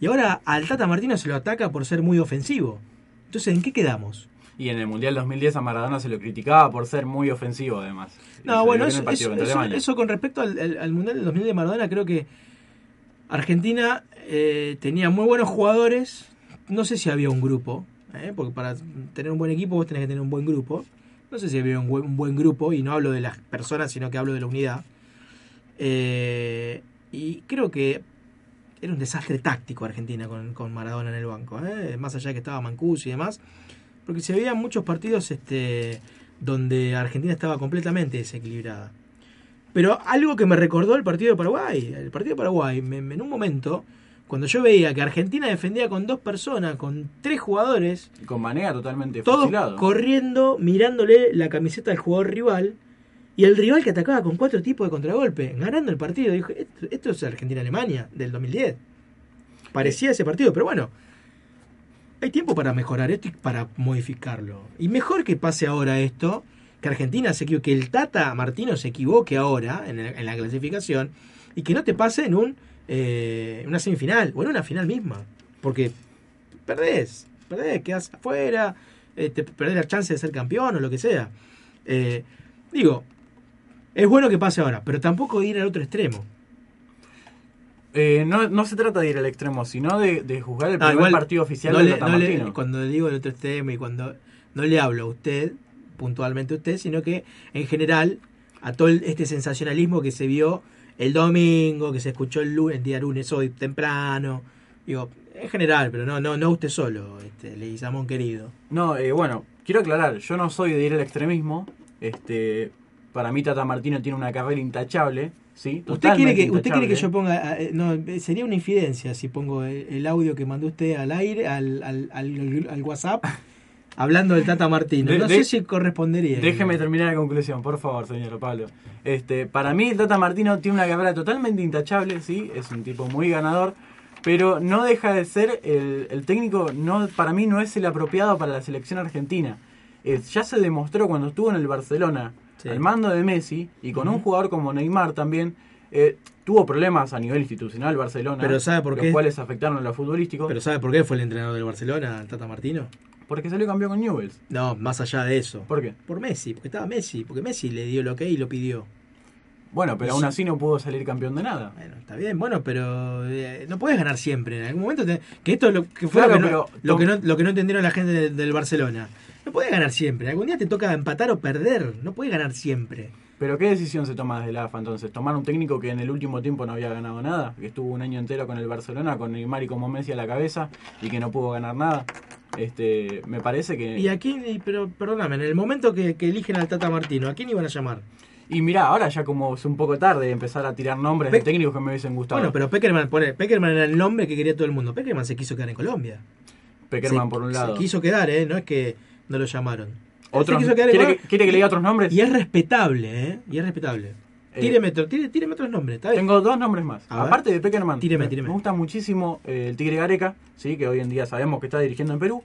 Y ahora al Tata Martino se lo ataca por ser muy ofensivo. Entonces, ¿en qué quedamos? y en el Mundial 2010 a Maradona se lo criticaba por ser muy ofensivo además. No, bueno, eso, eso, con respecto al, al- al Mundial del 2000 de Maradona, creo que Argentina eh, tenía muy buenos jugadores. No sé si había un grupo, ¿eh? porque para tener un buen equipo vos tenés que tener un buen grupo. No sé si había un buen, buen grupo, y no hablo de las personas, sino que hablo de la unidad. Eh, y creo que era un desastre táctico Argentina con, con Maradona en el banco. Más allá de que estaba Mancuso y demás. Porque se veían muchos partidos este, donde Argentina estaba completamente desequilibrada. Pero algo que me recordó el partido de Paraguay. El partido de Paraguay, me- me- en un momento, cuando yo veía que Argentina defendía con dos personas, con tres jugadores, Y con manera totalmente todos fusilado. corriendo, mirándole la camiseta al jugador rival, y el rival que atacaba con cuatro tipos de contragolpe, ganando el partido. Dije, esto, esto es Argentina-Alemania del 2010. Parecía ese partido, pero bueno, hay tiempo para mejorar esto y para modificarlo. Y mejor que pase ahora esto, que Argentina se equivoque, que el Tata Martino se equivoque ahora en, el- en la clasificación y que no te pase en un, eh, una semifinal o en una final misma. Porque perdés, perdés, quedás afuera, eh, te perdés la chance de ser campeón o lo que sea. Eh, digo, es bueno que pase ahora, pero tampoco ir al otro extremo. Eh, no, no se trata de ir al extremo, sino de, de juzgar el Ah, primer igual, partido oficial no del le- Tata no le- cuando digo el otro extremo y cuando no le hablo a usted, puntualmente usted, sino que en general a todo este sensacionalismo que se vio el domingo, que se escuchó el lunes, el día lunes hoy temprano, digo, en general, pero no, no, no usted solo, este, Leguizamón querido. No, eh, bueno, quiero aclarar, yo no soy de ir al extremismo. Este, para mí Tata Martino tiene una carrera intachable, ¿sí? ¿Usted quiere, que, ¿Usted quiere que yo ponga.? eh, No, sería una infidencia si pongo el, el audio que mandó usted al aire, al, al, al- al WhatsApp, hablando del Tata Martino. De- no de- sé si correspondería. Déjeme terminar la conclusión, por favor, señor Pablo. Este, para mí, el Tata Martino tiene una carrera totalmente intachable, sí, es un tipo muy ganador, pero no deja de ser el, el técnico, no, para mí no es el apropiado para la selección argentina. Es- ya se demostró cuando estuvo en el Barcelona, Sí. al mando de Messi, y con un jugador como Neymar también, eh, tuvo problemas a nivel institucional Barcelona, Pero ¿sabe por los qué? cuales afectaron a lo futbolístico, Pero ¿sabe por qué fue el entrenador del Barcelona, el Tata Martino? Porque salió campeón con Newells. No, más allá de eso. ¿Por qué? Por Messi, porque estaba Messi, porque Messi le dio lo que y lo pidió. Bueno, pero aún sí. así no pudo salir campeón de nada. Bueno, está bien, bueno, pero eh, no puedes ganar siempre. En algún momento, te- que esto es lo que fue Claro, lo, que no, pero- lo, que no, lo que no entendieron la gente del, del Barcelona. No puedes ganar siempre. Algún día te toca empatar o perder. No puedes ganar siempre. Pero ¿qué decisión se toma desde la AFA entonces? ¿Tomar un técnico que en el último tiempo no había ganado nada? Que estuvo un año entero con el Barcelona, con Neymar y como Messi a la cabeza y que no pudo ganar nada. Este, me parece que... Y aquí, y- pero perdóname, en el momento que, que eligen al Tata Martino, ¿a quién iban a llamar? Y mirá, ahora ya como es un poco tarde de empezar a tirar nombres Pe- de técnicos que me hubiesen gustado. Bueno, pero Peckerman, Peckerman era el nombre que quería todo el mundo. Peckerman se quiso quedar en Colombia. Peckerman Se- por un lado. Se quiso quedar, ¿eh? No es que no lo llamaron. Otros- Se quiso quedar en ¿quiere, Colombia. que, quiere que le diga otros nombres? Y es respetable, ¿eh? Y es respetable. Eh, Tíreme, tire- tíreme otros nombres, ¿está bien? Tengo dos nombres más. A ver. Aparte de Peckerman, Tíreme, me- tíreme. me gusta muchísimo eh, el Tigre Gareca, ¿sí? que hoy en día sabemos que está dirigiendo en Perú.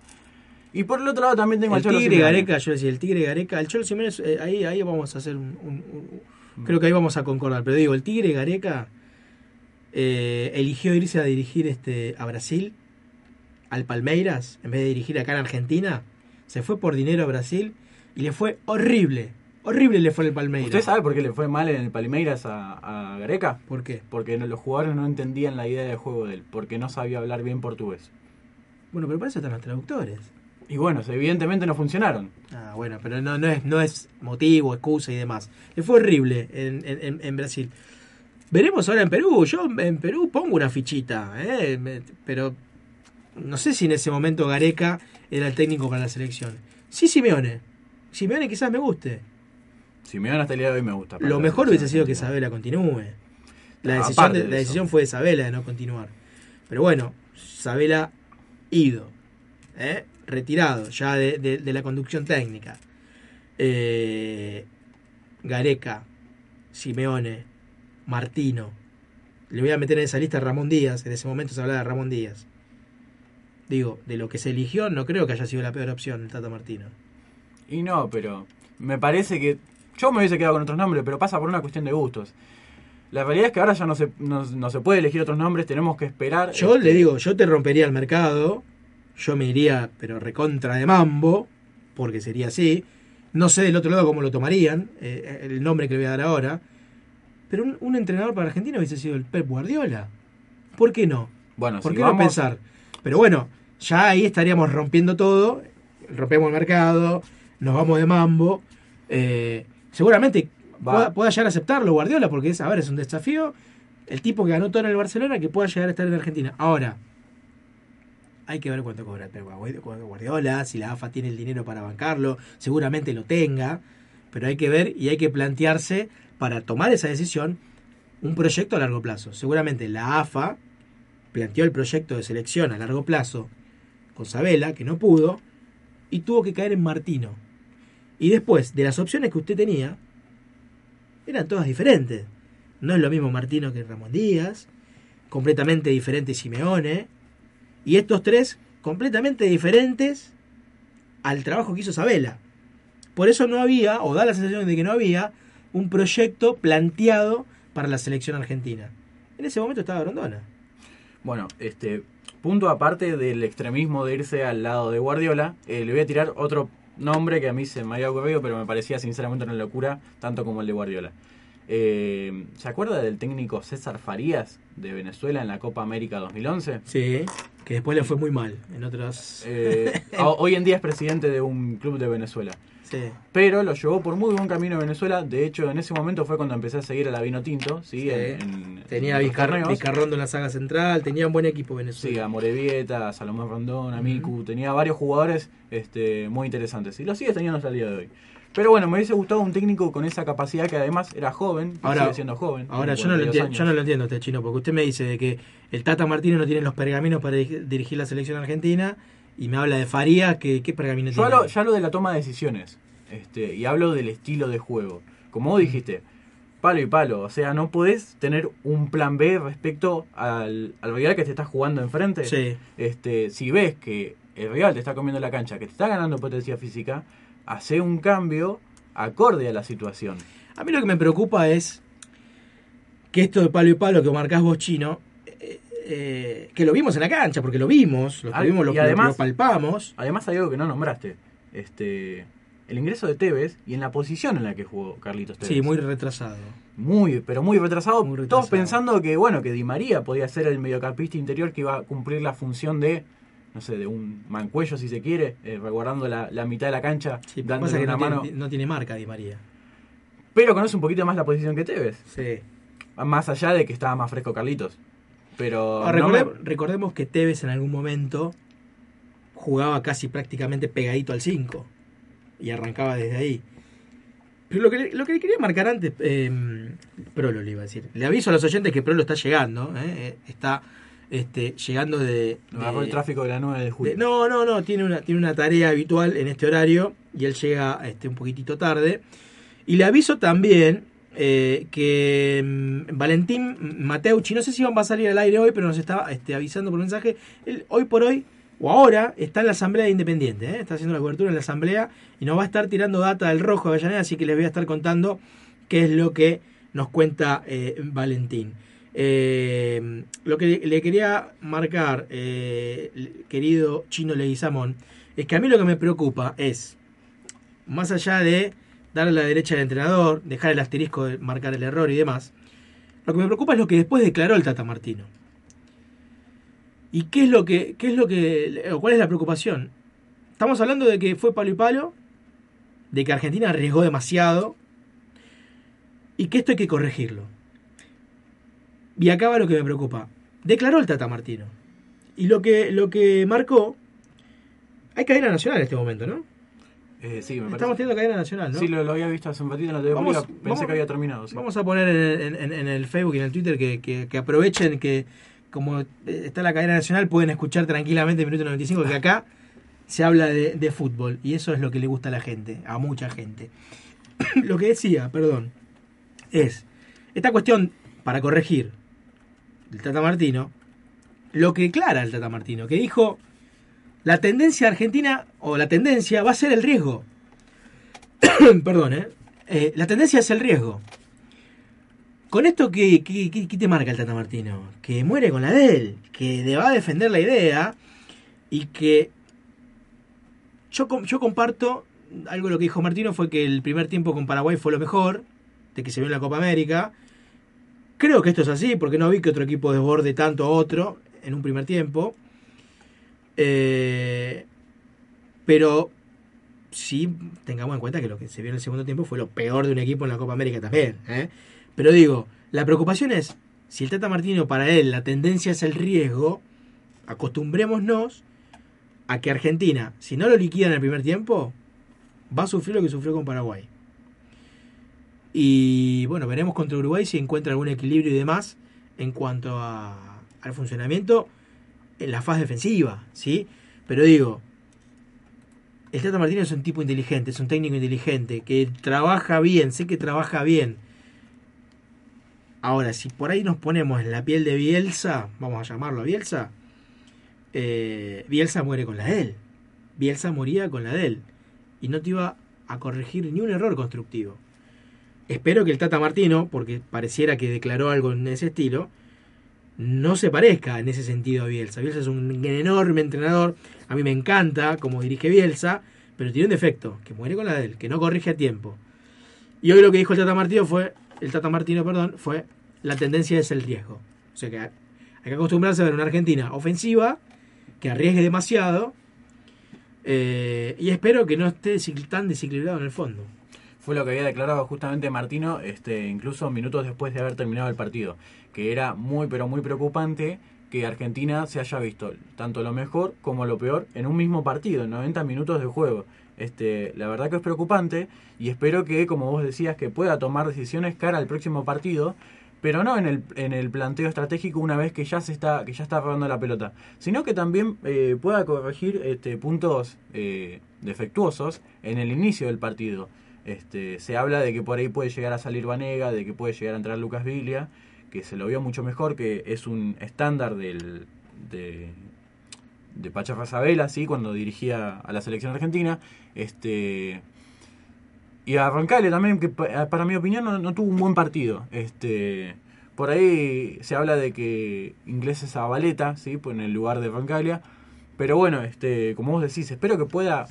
Y por el otro lado también tengo El al Cholo Tigre Simeone. Gareca, yo decía, el Tigre Gareca, el Cholo Jiménez, eh, ahí, ahí vamos a hacer un, un- un- Creo que ahí vamos a concordar, pero digo, el Tigre Gareca eh, eligió irse a dirigir este a Brasil, al Palmeiras, en vez de dirigir acá en Argentina. Se fue por dinero a Brasil y le fue horrible. Horrible le fue el Palmeiras. ¿Usted sabe por qué le fue mal en el Palmeiras a, a Gareca? ¿Por qué? Porque no- los jugadores no entendían la idea de juego de él, porque no sabía hablar bien portugués. Bueno, pero para eso están los traductores. Y bueno, evidentemente no funcionaron. Ah, bueno, pero no, no, es, no es motivo, excusa y demás. Le fue horrible en, en- en- en Brasil. Veremos ahora en Perú. Yo en Perú pongo una fichita, ¿eh? Pero no sé si en ese momento Gareca era el técnico para la selección. Sí, Simeone. Simeone quizás me guste. Simeone hasta el día de hoy me gusta. Lo mejor hubiese sido que argentina. Sabela continúe. La decisión, aparte de- de la eso. decisión fue de Sabela de no continuar. Pero bueno, Sabela ido. ¿eh? Retirado ya de, de- de la conducción técnica. Eh, Gareca, Simeone, Martino. Le voy a meter en esa lista a Ramón Díaz. En ese momento se hablaba de Ramón Díaz. Digo, de lo que se eligió, no creo que haya sido la peor opción el Tata Martino. Y no, pero me parece que. Yo me hubiese quedado con otros nombres, pero pasa por una cuestión de gustos. La realidad es que ahora ya no se, no, no se puede elegir otros nombres, tenemos que esperar. Yo este, le digo, yo te rompería el mercado, yo me iría, pero recontra de mambo, porque sería así. No sé del otro lado cómo lo tomarían, eh, el nombre que le voy a dar ahora. Pero un, un entrenador para Argentina hubiese sido el Pep Guardiola. ¿Por qué no? Bueno, ¿Por si qué vamos, no pensar? Pero bueno, ya ahí estaríamos rompiendo todo, rompemos el mercado, nos vamos de mambo. eh, seguramente Va. pueda, pueda llegar a aceptarlo Guardiola, porque es, a ver, es un desafío. El tipo que ganó todo en el Barcelona que pueda llegar a estar en Argentina. Ahora, Hay que ver cuánto cobra el Guardiola, si la AFA tiene el dinero para bancarlo, seguramente lo tenga, pero hay que ver y hay que plantearse para tomar esa decisión un proyecto a largo plazo. Seguramente la AFA planteó el proyecto de selección a largo plazo con Sabela, que no pudo, y tuvo que caer en Martino. Y después, de las opciones que usted tenía, eran todas diferentes. No es lo mismo Martino que Ramón Díaz, completamente diferente Simeone, y estos tres completamente diferentes al trabajo que hizo Sabela. Por eso no había, o da la sensación de que no había, un proyecto planteado para la selección argentina. En ese momento estaba Grondona. Bueno, este punto aparte del extremismo de irse al lado de Guardiola, eh, le voy a tirar otro nombre que a mí se me había ocurrido, pero me parecía sinceramente una locura, tanto como el de Guardiola. Eh, ¿Se acuerda del técnico César Farías de Venezuela en la Copa América 2011? Sí, que después le fue muy mal en otras... Eh, hoy en día es presidente de un club de Venezuela. Sí. Pero lo llevó por muy buen camino a Venezuela. De hecho, en ese momento fue cuando empecé a seguir a la Vino Tinto. ¿sí? Sí. En- en- Tenía a Vizcar-. Vizcarrondo en la saga central, tenía un buen equipo Sí, Venezuela. a Morevieta, a Salomón Rondón, a Miku. Tenía varios jugadores este, muy interesantes. Y lo sigue teniendo hasta el día de hoy. Pero bueno, me hubiese gustado un técnico con esa capacidad que además era joven. Ahora- sigue siendo joven. Ahora, yo no, lo 42 entiendo, yo no lo entiendo este chino, porque usted me dice de que el Tata Martino no tiene los pergaminos para dirigir la selección argentina y me habla de Farías, que ¿qué pergamino Yo hablo, ya hablo de la toma de decisiones. Este, y hablo del estilo de juego. Como vos dijiste, palo y palo. O sea, no podés tener un plan B respecto al, al rival que te estás jugando enfrente. Sí. Este, si ves que el rival te está comiendo la cancha, que te está ganando potencia física, hace un cambio acorde a la situación. A mí lo que me preocupa es que esto de palo y palo que marcás vos chino, eh, que lo vimos en la cancha, porque lo vimos, lo Ah, vimos, lo, además- lo palpamos. Además hay algo que no nombraste. Este, el ingreso de Tevez y en la posición en la que jugó Carlitos Tevez. Sí, muy retrasado. Muy, pero muy retrasado, Muy retrasado. Todos pensando que, bueno, que Di María podía ser el mediocampista interior que iba a cumplir la función de, no sé, de un mancuello si se quiere, eh, resguardando la, la mitad de la cancha, Sí, dándole que una no mano. tiene, no tiene marca Di María. Pero conoce un poquito más la posición que Tevez. Sí. Más allá de que estaba más fresco Carlitos. Pero no recordemos, me- recordemos que Tevez en algún momento jugaba casi prácticamente pegadito al 5 y arrancaba desde ahí. Pero lo que, le- lo que quería marcar antes, eh, Prolo le iba a decir. Le aviso a los oyentes que Prolo está llegando, eh, eh, está este, llegando de, agarró de- el tráfico de la 9 de julio. de- no, no, no, tiene una, tiene una tarea habitual en este horario y él llega este, un poquitito tarde. Y le aviso también eh, que mm, Valentín Mateucci, no sé si van a salir al aire hoy, pero nos está este, avisando por mensaje, él hoy por hoy o ahora está en la Asamblea de Independiente, ¿eh? está haciendo la cobertura en la Asamblea y nos va a estar tirando data del rojo de Avellaneda, así que les voy a estar contando qué es lo que nos cuenta eh, Valentín. Lo que le, quería marcar, querido Chino Leguizamón, es que a mí lo que me preocupa es, más allá de darle la derecha al entrenador, dejar el asterisco de marcar el error y demás, lo que me preocupa es lo que después declaró el Tata Martino. ¿Y qué es lo que, qué es lo que, o cuál es la preocupación? Estamos hablando de que fue palo y palo, de que Argentina arriesgó demasiado y que esto hay que corregirlo. Y acá va lo que me preocupa. Declaró el Tata Martino. Y lo que, lo que marcó, hay cadena nacional en este momento, ¿no? Eh, sí, me Estamos teniendo cadena nacional, ¿no? Sí, lo, lo había visto hace un ratito en la TV Vamos- pública, pensé vamos- que había terminado. sí. Vamos a poner en, en- en el Facebook y en el Twitter que, que- que aprovechen que como eh, está la cadena nacional pueden escuchar tranquilamente Minuto 95 que acá se habla de, de fútbol y eso es lo que le gusta a la gente, a mucha gente. lo que decía, perdón, es esta cuestión para corregir el Tata Martino, lo que declara el Tata Martino, que dijo la tendencia argentina o la tendencia va a ser el riesgo. Perdón, ¿eh? Eh, La tendencia es el riesgo. Con esto, ¿qué, qué, qué- te marca el Tata Martino? Que muere con la de él, que de- va a defender la idea y que yo, yo comparto algo de lo que dijo Martino fue que el primer tiempo con Paraguay fue lo mejor, de que se vio en la Copa América. Creo que esto es así, porque no vi que otro equipo desborde tanto a otro en un primer tiempo. Eh, pero sí tengamos en cuenta que lo que se vio en el segundo tiempo fue lo peor de un equipo en la Copa América también. ¿eh? Pero digo, la preocupación es, si el Tata Martino para él la tendencia es el riesgo, acostumbrémonos a que Argentina, si no lo liquida en el primer tiempo, va a sufrir lo que sufrió con Paraguay. Y bueno, veremos contra Uruguay si encuentra algún equilibrio y demás en cuanto a- al funcionamiento en la fase defensiva, ¿sí? Pero digo, el Tata Martínez es un tipo inteligente, es un técnico inteligente, que trabaja bien, sé que trabaja bien. Ahora, si por ahí nos ponemos en la piel de Bielsa, vamos a llamarlo a Bielsa, eh, Bielsa muere con la de él. Bielsa moría con la de él. Y no te iba a corregir ni un error constructivo. Espero que el Tata Martino, porque pareciera que declaró algo en ese estilo, no se parezca en ese sentido a Bielsa. Bielsa es un enorme entrenador, a mí me encanta cómo dirige Bielsa, pero tiene un defecto, que muere con la de él, que no corrige a tiempo. Y hoy lo que dijo el Tata Martino fue, el Tata Martino, perdón, fue la tendencia es el riesgo. O sea que hay que acostumbrarse a ver una Argentina ofensiva que arriesgue demasiado eh, y espero que no esté tan desequilibrado en el fondo. Fue lo que había declarado justamente Martino, este, incluso minutos después de haber terminado el partido, que era muy pero muy preocupante que Argentina se haya visto tanto lo mejor como lo peor en un mismo partido, en 90 minutos de juego. Este, la verdad que es preocupante y espero que, como vos decías, que pueda tomar decisiones cara al próximo partido, pero no en el, en el planteo estratégico una vez que ya se está que ya está rodando la pelota, sino que también eh, pueda corregir este, puntos eh, defectuosos en el inicio del partido. Este, se habla de que por ahí puede llegar a salir Vanega, de que puede llegar a entrar Lucas Viglia, que se lo vio mucho mejor, que es un estándar del, de, de Pacha Razabela, ¿sí? cuando dirigía a la selección argentina. Este, y a Roncalli también, que pa- para mi opinión no, no tuvo un buen partido. Este, por ahí se habla de que Inglés es a Valeta, ¿sí? pues en el lugar de Roncaglia. Pero bueno, este, como vos decís, espero que pueda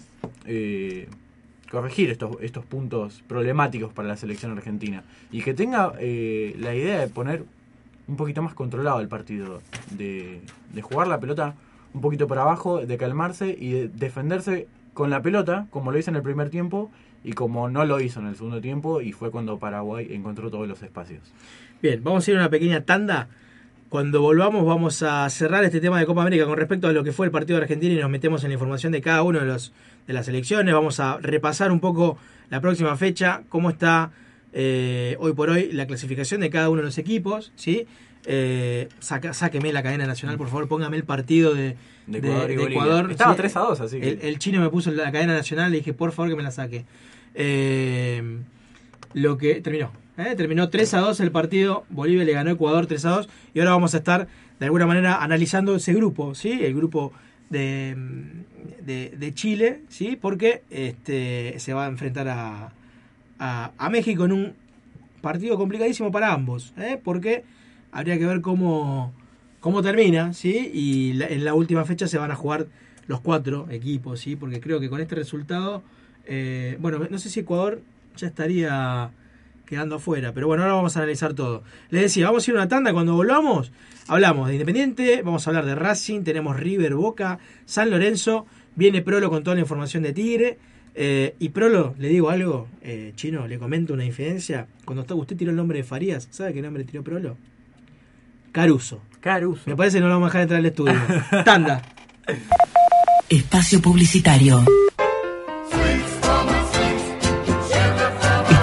eh, corregir estos, estos puntos problemáticos para la selección argentina. Y que tenga eh, la idea de poner un poquito más controlado el partido. De, de jugar la pelota un poquito por abajo, de calmarse y de defenderse con la pelota, como lo hizo en el primer tiempo y como no lo hizo en el segundo tiempo, y fue cuando Paraguay encontró todos los espacios. Bien, vamos a ir a una pequeña tanda. Cuando volvamos vamos a cerrar este tema de Copa América con respecto a lo que fue el partido de Argentina y nos metemos en la información de cada uno de los de las elecciones. Vamos a repasar un poco la próxima fecha, cómo está eh, hoy por hoy la clasificación de cada uno de los equipos, ¿sí? Eh, saca- sáqueme la cadena nacional, por favor, póngame el partido de, De Ecuador de. Ecuador. Estaba Sí, 3 a 2, así que- El, el chino me puso la cadena nacional, le dije, por favor que me la saque. Eh, lo que terminó. ¿Eh? Terminó 3 a 2 el partido. Bolivia le ganó a Ecuador 3 a 2. Y ahora vamos a estar de alguna manera analizando ese grupo, ¿sí? El grupo de, de, Chile, ¿sí? Porque este, se va a enfrentar a, a, México en un partido complicadísimo para ambos, ¿eh? Porque habría que ver cómo, cómo termina, ¿sí? Y en la última fecha se van a jugar los cuatro equipos, ¿sí? Porque creo que con este resultado, eh, bueno, no sé si Ecuador ya estaría quedando afuera, pero bueno, ahora vamos a analizar todo. Les decía, vamos a ir a una tanda, cuando volvamos, hablamos de Independiente, vamos a hablar de Racing, tenemos River, Boca, San Lorenzo, viene Prolo con toda la información de Tigre, eh, y Prolo, le digo algo, eh, chino, le comento una infidencia, cuando usted tiró el nombre de Farías, ¿sabe qué nombre tiró Prolo? Caruso. Caruso. Me parece que no lo vamos a dejar entrar al estudio. Tanda. Espacio Publicitario.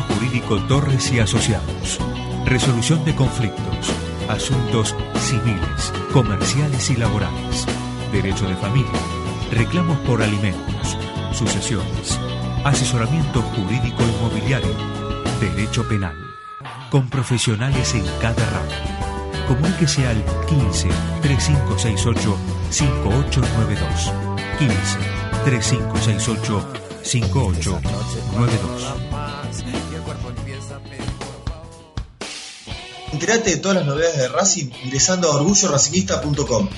Jurídico Torres y Asociados. Resolución de conflictos, asuntos civiles, comerciales y laborales, derecho de familia, reclamos por alimentos, sucesiones, asesoramiento jurídico inmobiliario, derecho penal, con profesionales en cada ramo. Comuníquese al 15 3568 5892. 15 3568 5892. Enterate de todas las novedades de Racing ingresando a orgulloracinguista.com.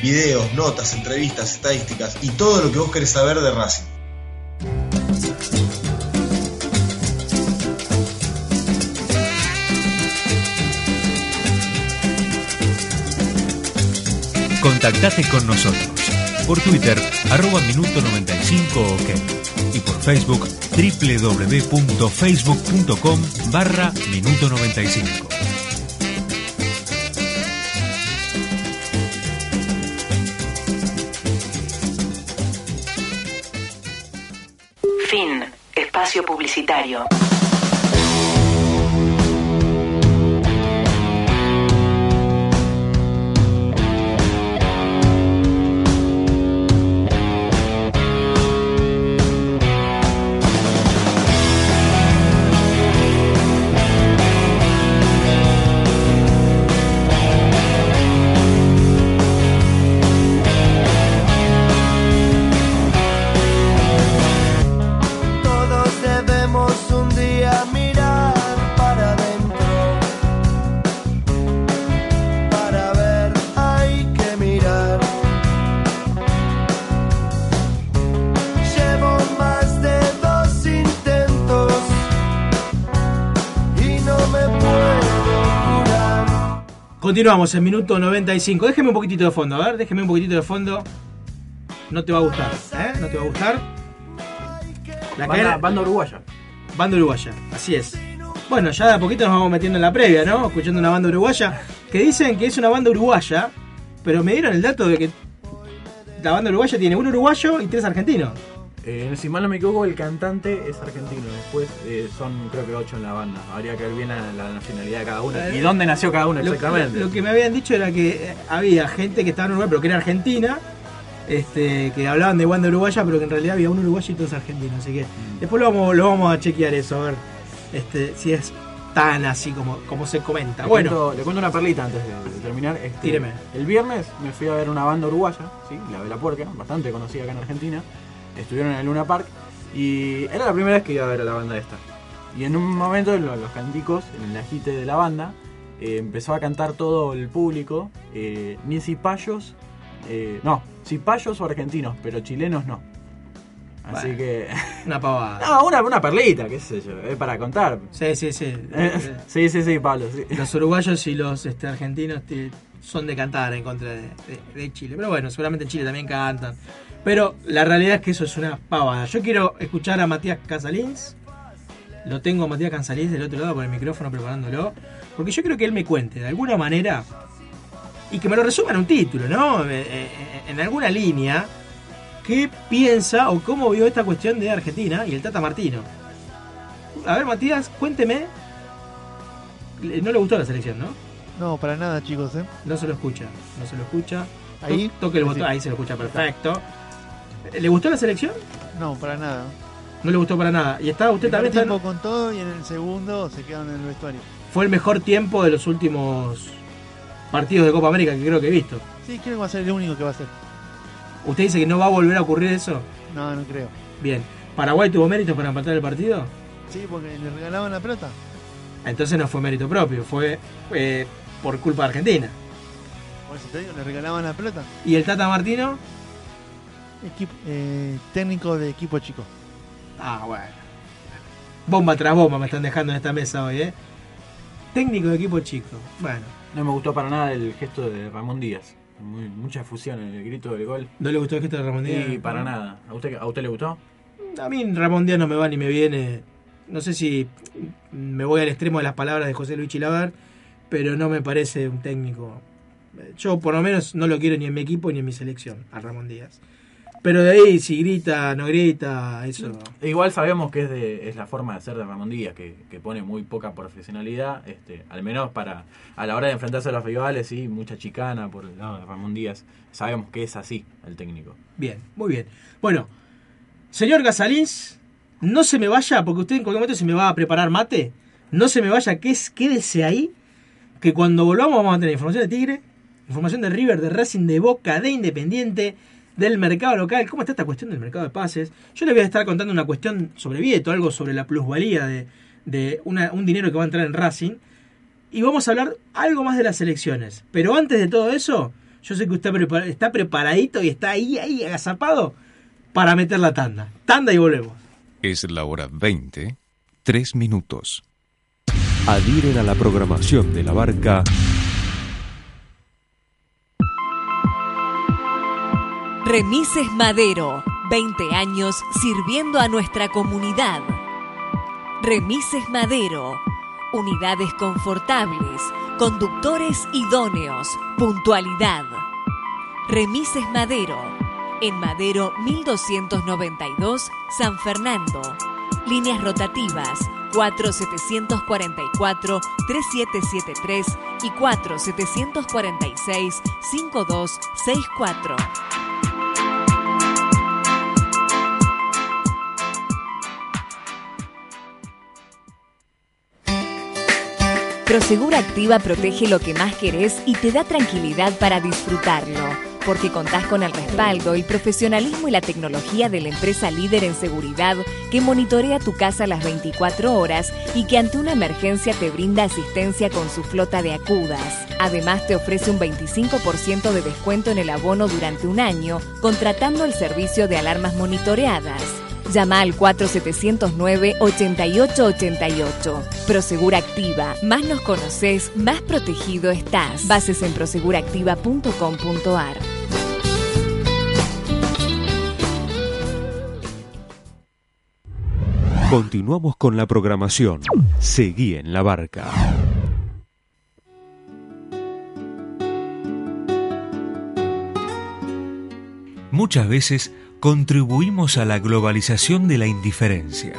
Videos, notas, entrevistas, estadísticas y todo lo que vos querés saber de Racing. Contactate con nosotros por Twitter arroba minuto 95 ok y por Facebook www.facebook.com barra minuto 95. Publicitario. Continuamos en minuto 95. Déjeme un poquitito de fondo, a ver, déjeme un poquitito de fondo. No te va a gustar, ¿eh? No te va a gustar. La Banda, banda uruguaya. Banda uruguaya, así es. Bueno, ya de a poquito nos vamos metiendo en la previa, ¿no? Escuchando una banda uruguaya. Que dicen que es una banda uruguaya, pero me dieron el dato de que la banda uruguaya tiene un uruguayo y tres argentinos. Eh, si mal no me equivoco, el cantante es argentino. Después eh, son, creo que ocho en la banda. Habría que ver bien la, la nacionalidad de cada uno. Eh, ¿Y dónde nació cada uno exactamente? lo que me habían dicho era que eh, había gente que estaba en Uruguay, pero que era argentina, este, que hablaban de banda uruguaya, pero que en realidad había un uruguayo y todos argentinos. Así que Mm. después lo vamos, lo vamos a chequear eso, a ver este, si es tan así como, como se comenta. Le, Bueno, cuento, le cuento una perlita antes de, de terminar. Este, Tíreme. El viernes me fui a ver una banda uruguaya, ¿sí? la Vela Puerca, bastante conocida acá en Argentina. Estuvieron en el Luna Park y era la primera vez que iba a ver a la banda esta. Y en un momento lo- los canticos, en el agite de la banda, eh, empezó a cantar todo el público, eh, ni cipayos, eh, no, cipayos o argentinos, pero chilenos no. Así Bueno. que... una pavada. No, una, una perlita, qué sé yo, es para contar. Sí, sí, sí. Eh, sí, sí, sí, Pablo. sí. Los uruguayos y los este, argentinos ti- son de cantar en contra de, de- de Chile. Pero bueno, seguramente en Chile también cantan. Pero la realidad es que eso es una pavada. Yo quiero escuchar a Matías Casalins. Lo tengo a Matías Casalins del otro lado con el micrófono preparándolo. Porque yo quiero que él me cuente de alguna manera y que me lo resuma en un título, ¿no? Eh, eh, En alguna línea. ¿Qué piensa o cómo vio esta cuestión de Argentina y el Tata Martino? A ver, Matías, cuénteme. No le gustó la selección, ¿no? No, para nada, chicos, ¿eh? No se lo escucha, no se lo escucha. Ahí. Toque el botón, ahí se lo escucha perfecto. ¿Le gustó la selección? No, para nada. No le gustó para nada. Y estaba usted Primer también. tiempo con todo y en el segundo se quedaron en el vestuario. Fue el mejor tiempo de los últimos partidos de Copa América que creo que he visto. Sí, creo que va a ser el único que va a ser. ¿Usted dice que no va a volver a ocurrir eso? No, no creo. Bien. ¿Paraguay tuvo méritos para empatar el partido? Sí, porque le regalaban la pelota. Entonces no fue mérito propio, fue eh, por culpa de Argentina. Por eso te digo, le regalaban la pelota. ¿Y el Tata Martino? Equipo, eh, técnico de equipo chico. Ah, bueno. Bomba tras bomba me están dejando en esta mesa hoy, ¿eh? Técnico de equipo chico. Bueno, No me gustó para nada el gesto de Ramón Díaz. Muy- mucha fusión en el grito del gol. ¿no le gustó el gesto de Ramón Díaz? Y para nada. ¿A usted, ¿A usted le gustó? A mí Ramón Díaz no me va ni me viene. No sé si me voy al extremo de las palabras de José Luis Chilaver, pero no me parece un técnico. Yo por lo menos no lo quiero ni en mi equipo ni en mi selección, a Ramón Díaz. Pero de ahí, si grita, no grita, eso. Igual sabemos que es, de, es la forma de ser de Ramón Díaz, que, que pone muy poca profesionalidad, este, al menos para a la hora de enfrentarse a los rivales, sí, mucha chicana por el lado de Ramón Díaz. Sabemos que es así el técnico. Bien, muy bien. Bueno, señor Gasalins, no se me vaya, porque usted en cualquier momento se me va a preparar mate. No se me vaya, que es, quédese ahí, que cuando volvamos vamos a tener información de Tigre, información de River, de Racing, de Boca, de Independiente, del mercado local. ¿Cómo está esta cuestión del mercado de pases? Yo le voy a estar contando una cuestión sobre Vieto, algo sobre la plusvalía de, de una- un dinero que va a entrar en Racing. Y vamos a hablar algo más de las elecciones. Pero antes de todo eso, Yo sé que usted prepara- está preparadito y está ahí, ahí, agazapado para meter la tanda. Tanda y volvemos. Es la hora 20, 3 minutos. Adhieren a la programación de la barca Remises Madero, 20 años sirviendo a nuestra comunidad. Remises Madero, unidades confortables, conductores idóneos, puntualidad. Remises Madero, en Madero 1292, San Fernando. Líneas rotativas 4744-3773 y 4746-5264. Prosegura Activa protege lo que más querés y te da tranquilidad para disfrutarlo, porque contás con el respaldo, el profesionalismo y la tecnología de la empresa líder en seguridad que monitorea tu casa las 24 horas y que ante una emergencia te brinda asistencia con su flota de acudas. Además te ofrece un 25% de descuento en el abono durante un año, contratando el servicio de alarmas monitoreadas. Llama al 4709-8888. Prosegura Activa. Más nos conoces, más protegido estás. Bases en proseguraactiva.com.ar. Continuamos con la programación. Seguí en la barca. Muchas veces contribuimos a la globalización de la indiferencia.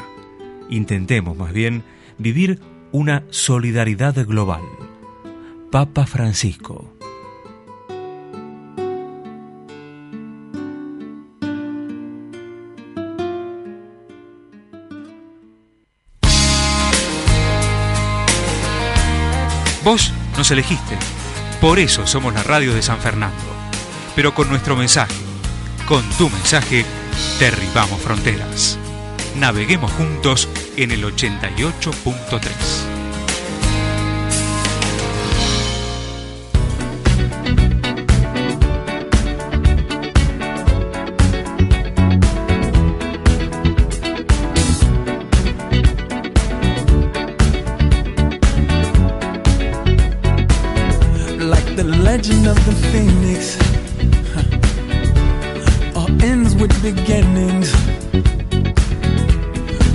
Intentemos más bien vivir una solidaridad global. Papa Francisco. Vos nos elegiste. Por eso somos la radio de San Fernando. Pero con nuestro mensaje, con tu mensaje, derribamos fronteras. Naveguemos juntos en el 88.3.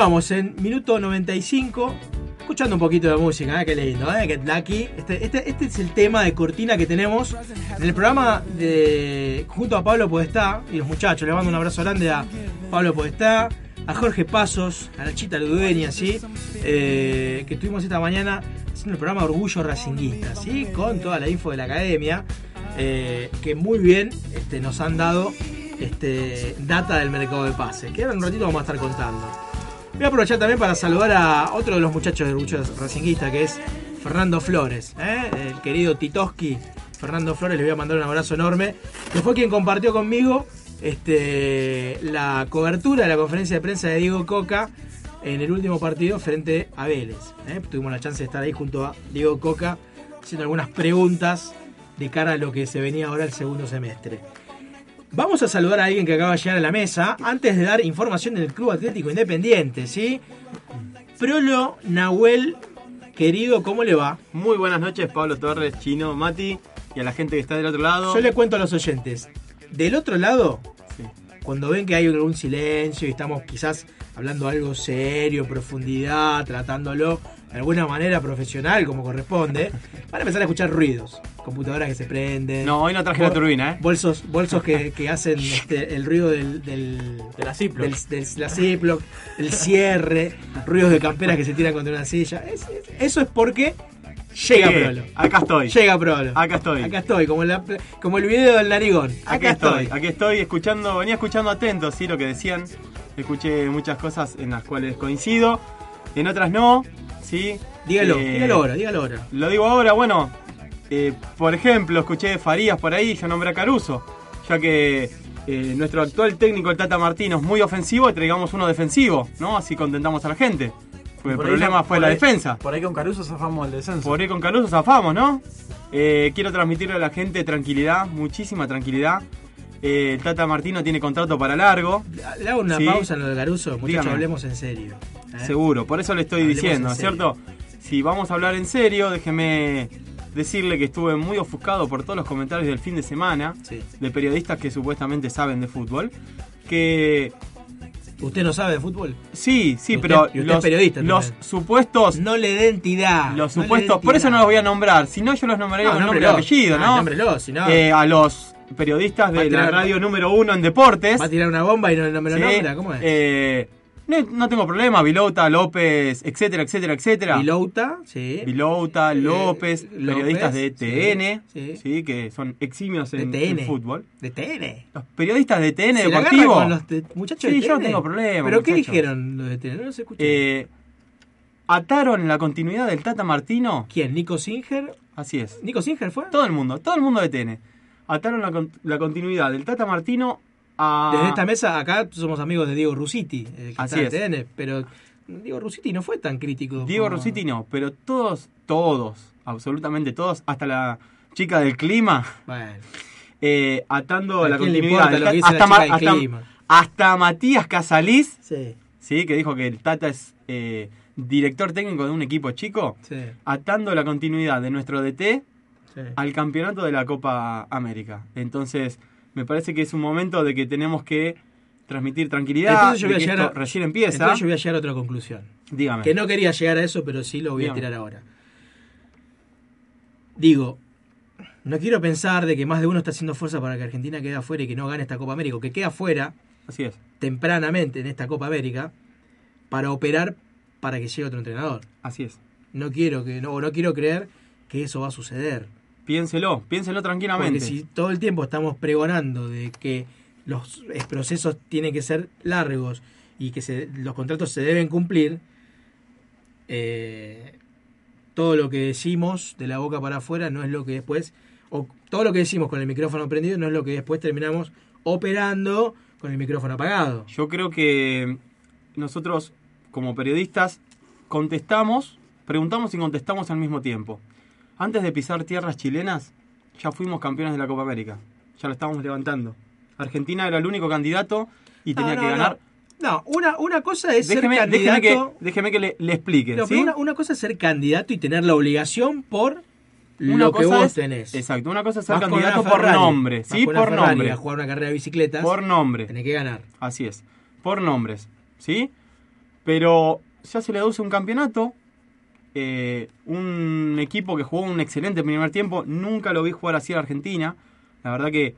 Continuamos en minuto 95, escuchando un poquito de música, ¿eh? qué lindo, ¿eh? Get Lucky. Este, este, este es el tema de cortina que tenemos en el programa de junto a Pablo Podestá y los muchachos. Le mando un abrazo grande a Pablo Podestá, a Jorge Pasos, a Nachita Ludueña, ¿sí? Eh, que estuvimos esta mañana haciendo el programa Orgullo Racinguista, ¿sí? Con toda la info de la academia, eh, que muy bien este, nos han dado este, data del mercado de pases, que en un ratito vamos a estar contando. Voy a aprovechar también para saludar a otro de los muchachos de Orgullo Racinguista, que es Fernando Flores, ¿eh? el querido Titoski. Fernando Flores, le voy a mandar un abrazo enorme, que fue quien compartió conmigo este, la cobertura de la conferencia de prensa de Diego Coca en el último partido frente a Vélez. ¿eh? Tuvimos la chance de estar ahí junto a Diego Coca haciendo algunas preguntas de cara a lo que se venía ahora el segundo semestre. Vamos a saludar a alguien que acaba de llegar a la mesa antes de dar información del Club Atlético Independiente, ¿sí? Prolo Nahuel, querido, ¿cómo le va? Muy buenas noches, Pablo Torres, Chino, Mati y a la gente que está del otro lado. Yo le cuento a los oyentes. Del otro lado, cuando ven que hay algún silencio y estamos quizás hablando algo serio, profundidad, tratándolo de alguna manera profesional, como corresponde, van a empezar a escuchar ruidos. Computadoras que se prenden. No, hoy no traje la turbina, ¿eh? Bolsos, bolsos que, que hacen este, el ruido del, del, De la Ziploc. del- del- la Ziploc, el cierre, ruidos de camperas que se tiran contra una silla. Es- es- eso es porque llega Sí, Prolo. Acá estoy. Llega Prolo. Acá estoy. Acá estoy, como, la- como el video del narigón. Acá, Aquí estoy, aquí estoy escuchando, venía escuchando atento, sí, lo que decían. Escuché muchas cosas en las cuales coincido, en otras no, sí. Dígalo, Eh, dígalo ahora, dígalo ahora. Lo digo ahora, bueno, eh, por ejemplo, escuché Farías por ahí, yo nombré a Caruso, ya que eh, nuestro actual técnico, el Tata Martino, es muy ofensivo y traigamos uno defensivo, ¿no? Así contentamos a la gente. Porque el Por problema fue la ahí- defensa. Por ahí con Caruso zafamos el descenso. Por ahí con Caruso zafamos, ¿no? Eh, quiero transmitirle a la gente tranquilidad, muchísima tranquilidad. Eh, el Tata Martino tiene contrato para largo. Le hago una Sí. pausa en lo de Caruso, muchachos, hablemos en serio. ¿eh? Seguro, por eso le estoy Hablemos diciendo. ¿cierto? Si vamos a hablar en serio, déjeme decirle que estuve muy ofuscado por todos los comentarios del fin de semana Sí. de periodistas que supuestamente saben de fútbol. Que ¿Usted no sabe de fútbol? sí, sí, Usted- pero usted los, periodista los supuestos, No le dé entidad. los no supuestos, por eso no los voy a nombrar, si no yo los nombraría No, con nombre y apellido, Ah, ¿no? nómbrelo, si no- Eh, a los periodistas de la radio número uno en deportes. Va a tirar una bomba y no, no me lo Sí, nombra, ¿cómo es? eh, no, no tengo problema, Vilota, López, etcétera, etcétera, etcétera. Vilouta, sí. Vilouta, López, López, periodistas de TN, sí, sí, sí. que son eximios en, De en fútbol. De TN. Los periodistas de TN Deportivo. con los de- muchachos sí, de yo no tengo problema. ¿Pero qué dijeron los de TN? No se escuchó. Eh, ataron la continuidad del Tata Martino. ¿Quién? ¿Nico Singer? Así es. ¿Nico Singer fue? Todo el mundo, todo el mundo de TN. Ataron la, la continuidad del Tata Martino a. Desde esta mesa, acá somos amigos de Diego Rusiti, el que Así está es. en TN, pero Diego Rusiti no fue tan crítico. Diego como- Rossetti no, pero todos, todos, absolutamente todos, hasta la chica del clima, Bueno, eh, atando ¿A la continuidad. del la hasta, Ma- clima? hasta Matías Casalís, sí, ¿sí? que dijo que el Tata es eh, director técnico de un equipo chico, sí, atando la continuidad de nuestro DT sí. al campeonato de la Copa América. Entonces, me parece que es un momento de que tenemos que transmitir tranquilidad, Entonces yo voy a llegar a- recién empieza. Entonces yo voy a llegar a otra conclusión. Dígame. Que no quería llegar a eso, pero sí lo voy a tirar ahora. Digo, no quiero pensar de que más de uno está haciendo fuerza para que Argentina quede afuera y que no gane esta Copa América, o que quede afuera Así es, tempranamente en esta Copa América para operar para que llegue otro entrenador. así es. No quiero que no, no quiero creer que eso va a suceder. Piénselo, piénselo tranquilamente. Porque si todo el tiempo estamos pregonando de que los procesos tienen que ser largos y que se- los contratos se deben cumplir, eh, todo lo que decimos de la boca para afuera no es lo que después, o todo lo que decimos con el micrófono prendido no es lo que después terminamos operando con el micrófono apagado. Yo creo que nosotros, como periodistas, contestamos, preguntamos y contestamos al mismo tiempo. Antes de pisar tierras chilenas, ya fuimos campeones de la Copa América. Ya lo estábamos levantando. Argentina era el único candidato y tenía No, que ganar. No, No, una, una cosa es Déjeme, ser déjeme candidato. que, déjeme que le, le explique. Una, una cosa es ser candidato y tener la obligación por Una lo que cosa vos es- tenés. Exacto, una cosa es ser Vas una candidato por Ferrari, nombre. Sí, una por Ferrari nombre. A jugar una carrera de bicicletas. Por nombre. Tenés que ganar. Así es. Por nombres. ¿Sí? Pero ya se le aduce un campeonato. Eh, un equipo que jugó un excelente primer tiempo. Nunca lo vi jugar así a Argentina. La verdad que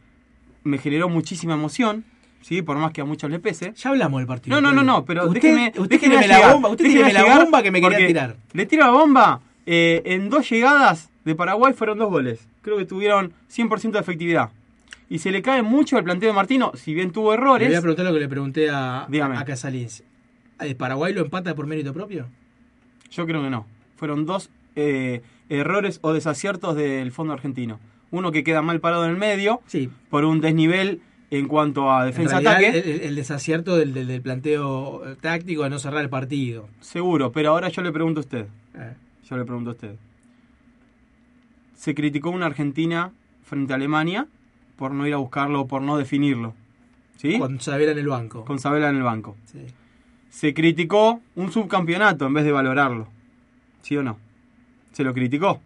me generó muchísima emoción. ¿Sí? Por más que a muchos le pese. Ya hablamos del partido. No, no, no, no, pero usted, déjeme, usted déjeme la bomba, usted déjeme la bomba que me quería tirar. Le tiro la bomba. eh, en dos llegadas de Paraguay fueron dos goles. Creo que tuvieron 100% de efectividad. Y se le cae mucho el planteo de Martino, si bien tuvo Le errores. voy a preguntar lo que le pregunté a, Dígame. a Casalins. ¿El Paraguay lo empata por mérito propio? Yo creo que no. Fueron dos eh, errores o desaciertos del fondo argentino. Uno que queda mal parado en el medio Sí. por un desnivel en cuanto a En defensa-ataque. el, el desacierto del, del- del planteo táctico de no cerrar el partido. Seguro, pero ahora yo le pregunto a usted. Eh, Yo le pregunto a usted. Se criticó una Argentina frente a Alemania por no ir a buscarlo, por no definirlo. ¿Sí? Con Savera en el banco. Con Sabela en el banco. Sí. Se criticó un subcampeonato en vez de valorarlo. ¿Sí o no? Se lo criticó.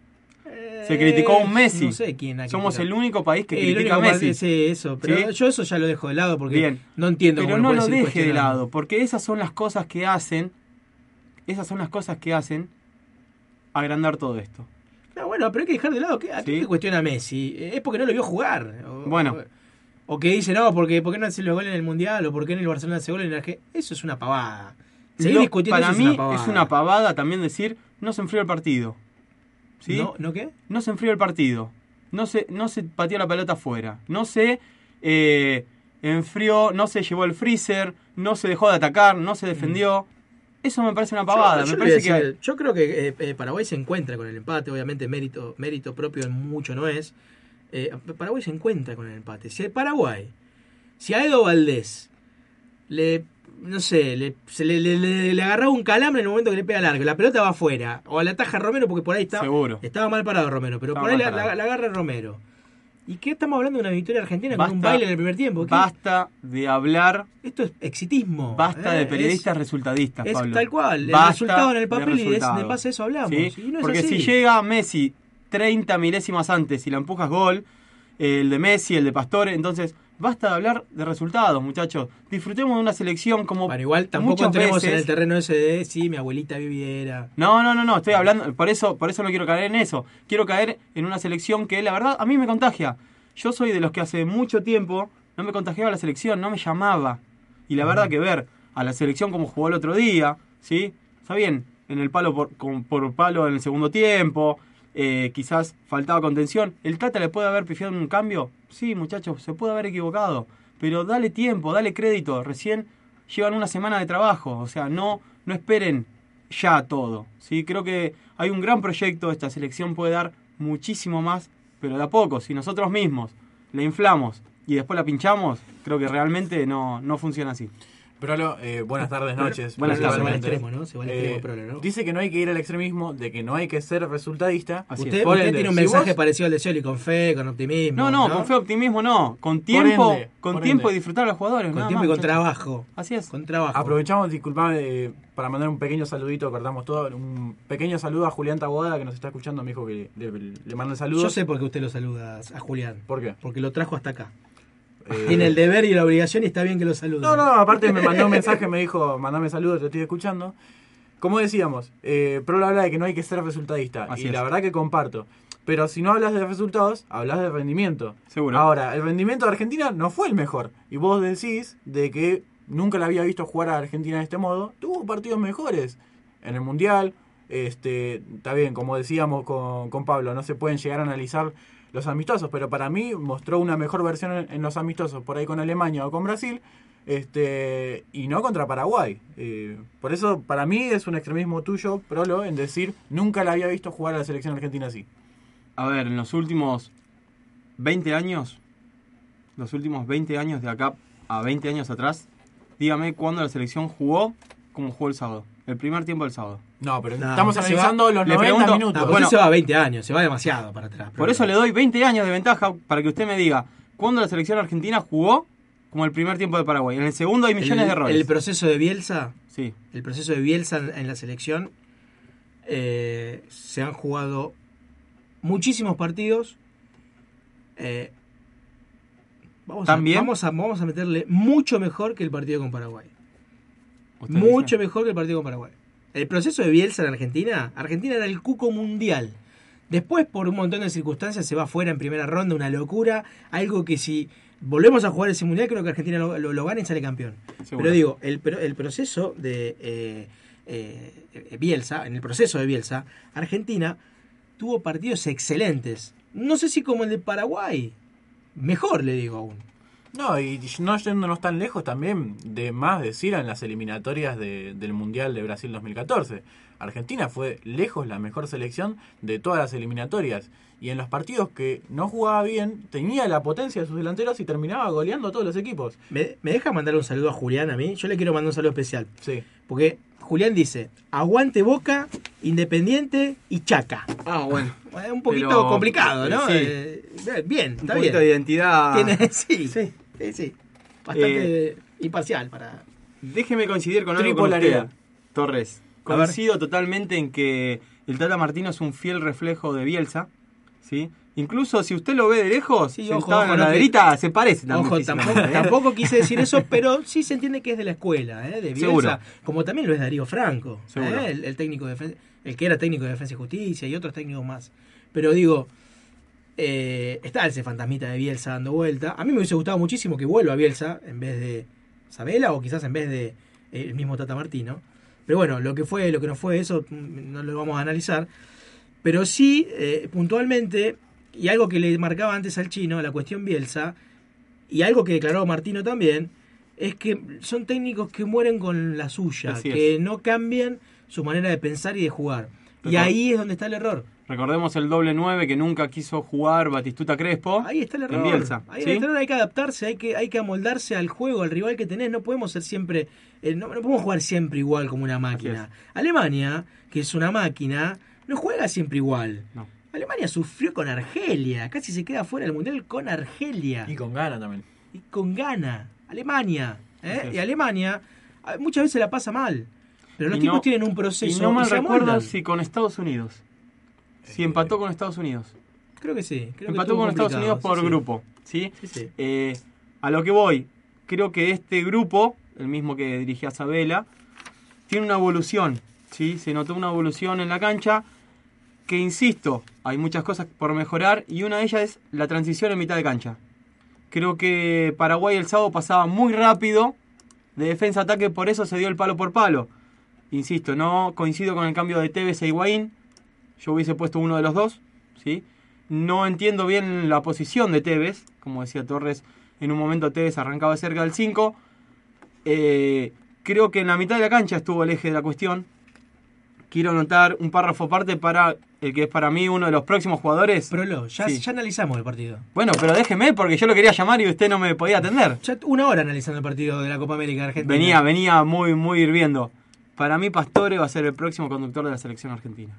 Se criticó a un Messi. Eh, No sé quién ha Somos el único país que Eh, critica a Messi. sí, eso. Pero ¿Sí? yo eso ya lo dejo de lado porque Bien. no entiendo Pero cómo no lo ser deje de lado, porque esas son las cosas que hacen, esas son las cosas que hacen agrandar todo esto. No, bueno, pero hay que dejar de lado. que ¿A quién Sí. cuestiona a Messi? Eh, Es porque no lo vio jugar. O, Bueno. O, o que dice, no, porque ¿por qué no hace los goles en el Mundial? O por qué en el Barcelona hace goles en el Argentina. Eso es una pavada. Seguir discutiendo para eso mí es una pavada. es una pavada también decir no se enfrió el partido. ¿Sí? ¿No, ¿No qué? No se enfrió el partido. No se, no se pateó la pelota afuera. No se eh, enfrió, no se llevó el freezer, no se dejó de atacar, no se defendió. Eso me parece una pavada. Yo- me que creo que eh, eh, Paraguay se encuentra con el empate, obviamente mérito, mérito propio en mucho no es. Eh, Paraguay se encuentra con el empate. Si Paraguay, si a Edo Valdés le, no sé, le, se le, le, le- le agarraba un calambre en el momento que le pega largo, la pelota va afuera, o a la taja Romero porque por ahí está, Seguro. estaba mal parado Romero, pero Estaba por ahí la, la- la agarra Romero. ¿Y qué estamos hablando de una victoria argentina con un baile en el primer tiempo? ¿Qué? basta de hablar, Esto es exitismo. basta ¿eh? de Es- periodistas resultadistas, es Pablo. tal cual, el resultado en el de papel y de- en base a eso hablamos, ¿Sí? y no es Porque así. si llega Messi 30 milésimas antes y la empujas gol, el de Messi, el de Pastore, entonces basta de hablar de resultados, muchachos. Disfrutemos de una selección como Bueno, igual tampoco entremos en el terreno ese de si mi abuelita viviera. No, no, no, no, estoy hablando, por eso, por eso no quiero caer en eso. Quiero caer en una selección que la verdad a mí me contagia. Yo soy de los que hace mucho tiempo no me contagiaba la selección, no me llamaba. Y la verdad que ver a la selección como jugó el otro día, ¿sí? Está bien, en el palo por, con- por palo en el segundo tiempo, eh, quizás faltaba contención. ¿El Tata le puede haber pifiado en un cambio? Sí, muchachos, se puede haber equivocado. Pero dale tiempo, dale crédito. Recién llevan una semana de trabajo. O sea, no, no esperen ya todo. ¿sí? Creo que hay un gran proyecto, esta selección puede dar muchísimo más, pero de a poco. Si nosotros mismos la inflamos y después la pinchamos, creo que realmente no, no funciona así. Prolo, eh, buenas tardes, noches. buenas tardes. al extremo, ¿no? Se va al extremo, Eh, Prolo, ¿no? Dice que no hay que ir al extremismo, de que no hay que ser resultadista. Usted, Por usted ende, tiene un si mensaje vos- parecido al de Scioli, con fe, con optimismo. No, no, con fe optimismo no. Con tiempo, ende, con tiempo y disfrutar a los jugadores. Con tiempo y con trabajo. Así es. Con trabajo. Aprovechamos, disculpame, eh, para mandar un pequeño saludito, cortamos todo. Un pequeño saludo a Julián Taboada que nos está escuchando. Me dijo que le, le manda saludos. Yo sé por qué usted lo saluda a Julián. ¿Por qué? Porque lo trajo hasta acá. Eh, Tiene el deber y la obligación y está bien que lo salude. No, no, aparte me mandó un mensaje, me dijo, mandame saludos, te estoy escuchando. Como decíamos, eh, Prolo habla de que no hay que ser resultadista. Así y es. la verdad que comparto. Pero si no hablas de resultados, hablas de rendimiento. Seguro. Ahora, el rendimiento de Argentina no fue el mejor. Y vos decís de que nunca la había visto jugar a Argentina de este modo. Tuvo partidos mejores. En el Mundial, este, está bien, como decíamos con, con Pablo, no se pueden llegar a analizar los amistosos, pero para mí mostró una mejor versión en, los amistosos, por ahí con Alemania o con Brasil, este, y no contra Paraguay. Eh, por eso, para mí es un extremismo tuyo, Prolo, en decir, nunca la había visto jugar a la selección argentina así. A ver, en los últimos 20 años, los últimos 20 años de acá a 20 años atrás, dígame cuándo la selección jugó como jugó el sábado. El primer tiempo del sábado. No, pero No, estamos analizando va- los le 90 pregunto- minutos. No, Bueno. se va a 20 años, se va demasiado para atrás. Por eso le doy 20 años de ventaja para que usted me diga cuándo la selección argentina jugó como el primer tiempo de Paraguay. En el segundo hay millones el, de errores. El proceso de Bielsa, Sí. el proceso de Bielsa en, en la selección, eh, se han jugado muchísimos partidos. eh, vamos, a, ¿También? vamos, a, vamos a meterle mucho mejor que el partido con Paraguay. ¿Usted Mucho dice? mejor que el partido con Paraguay. El proceso de Bielsa en Argentina, Argentina era el cuco mundial. Después, por un montón de circunstancias, se va fuera en primera ronda, una locura. Algo que si volvemos a jugar ese mundial, creo que Argentina lo, lo- lo gana y sale campeón. Seguro. Pero digo, el, pro- el proceso de eh, eh, Bielsa, en el proceso de Bielsa, Argentina tuvo partidos excelentes. No sé si como el de Paraguay. Mejor, le digo aún. No, y no yéndonos tan lejos también, de más decir en las eliminatorias de- del Mundial de Brasil 2014. Argentina fue lejos la mejor selección de todas las eliminatorias. Y en los partidos que no jugaba bien, tenía la potencia de sus delanteros y terminaba goleando a todos los equipos. ¿Me, me deja mandar un saludo a Julián a mí? Yo le quiero mandar un saludo especial. Sí. Porque Julián dice, aguante Boca, Independiente y Chaca. Ah, bueno. Es un poquito Pero, complicado, ¿no? sí. Eh, bien, Un está poquito bien. de identidad. Tiene- sí, sí, sí, Bastante Eh, imparcial para... Déjeme coincidir con algo con usted, Torres. Coincido totalmente en que el Tata Martino es un fiel reflejo de Bielsa, ¿sí? Incluso si usted lo ve de lejos, Sí, sentado ojo, en ojo, la no se parece también. Ojo, tampoco, ¿eh? tampoco quise decir eso, pero sí se entiende que es de la escuela, ¿eh? de Bielsa, Seguro. como también lo es Darío Franco, ¿eh? El, el técnico de defen- el que era técnico de defensa y justicia y otros técnicos más. Pero digo, está ese fantasmita de Bielsa dando vuelta. A mí me hubiese gustado muchísimo que vuelva Bielsa en vez de Sabela o quizás en vez de el mismo Tata Martino. Pero bueno, lo que fue, lo que no fue, eso mm, no lo vamos a analizar. Pero sí, puntualmente, y algo que le marcaba antes al chino, la cuestión Bielsa, y algo que declaró Martino también, es que son técnicos que mueren con la suya, Así que es. no cambian su manera de pensar y de jugar. Y ahí es donde está el error. Recordemos el doble 9 que nunca quiso jugar Batistuta Crespo. Ahí está el error. En Bielsa. Ahí ¿sí? está el error, hay que adaptarse, hay que, hay que amoldarse al juego, al rival que tenés. No podemos ser siempre, eh, no, no podemos jugar siempre igual como una máquina. Alemania, que es una máquina, no juega siempre igual. No. Alemania sufrió con Argelia, casi se queda fuera del mundial con Argelia. Y con gana también. Y con gana. Alemania. ¿eh? Y Alemania a- muchas veces la pasa mal. Pero los Y tipos no- tienen un proceso. Y no mal recuerdo si con Estados Unidos. Si empató con Estados Unidos. Creo que sí. Creo que empató con Estados Unidos por sí, sí. grupo. ¿sí? Sí, sí. Eh, a lo que voy, creo que este grupo, el mismo que dirigía Sabela, tiene una evolución. ¿sí? Se notó una evolución en la cancha que, insisto, hay muchas cosas por mejorar y una de ellas es la transición en mitad de cancha. Creo que Paraguay el sábado pasaba muy rápido de defensa ataque, por eso se dio el palo por palo. Insisto, no coincido con el cambio de Tevez e Higuaín. Yo hubiese puesto uno de los dos, ¿sí? No entiendo bien la posición de Tevez. Como decía Torres, en un momento Tevez arrancaba cerca del 5. Eh, creo que en la mitad de la cancha estuvo el eje de la cuestión. Quiero anotar un párrafo aparte para el que es para mí uno de los próximos jugadores. Prolo, ya, Sí. ya analizamos el partido. Bueno, pero déjeme porque yo lo quería llamar y usted no me podía atender. Ya una hora analizando el partido de la Copa América de Argentina. Venía, venía muy, muy hirviendo. Para mí Pastore va a ser el próximo conductor de la selección argentina.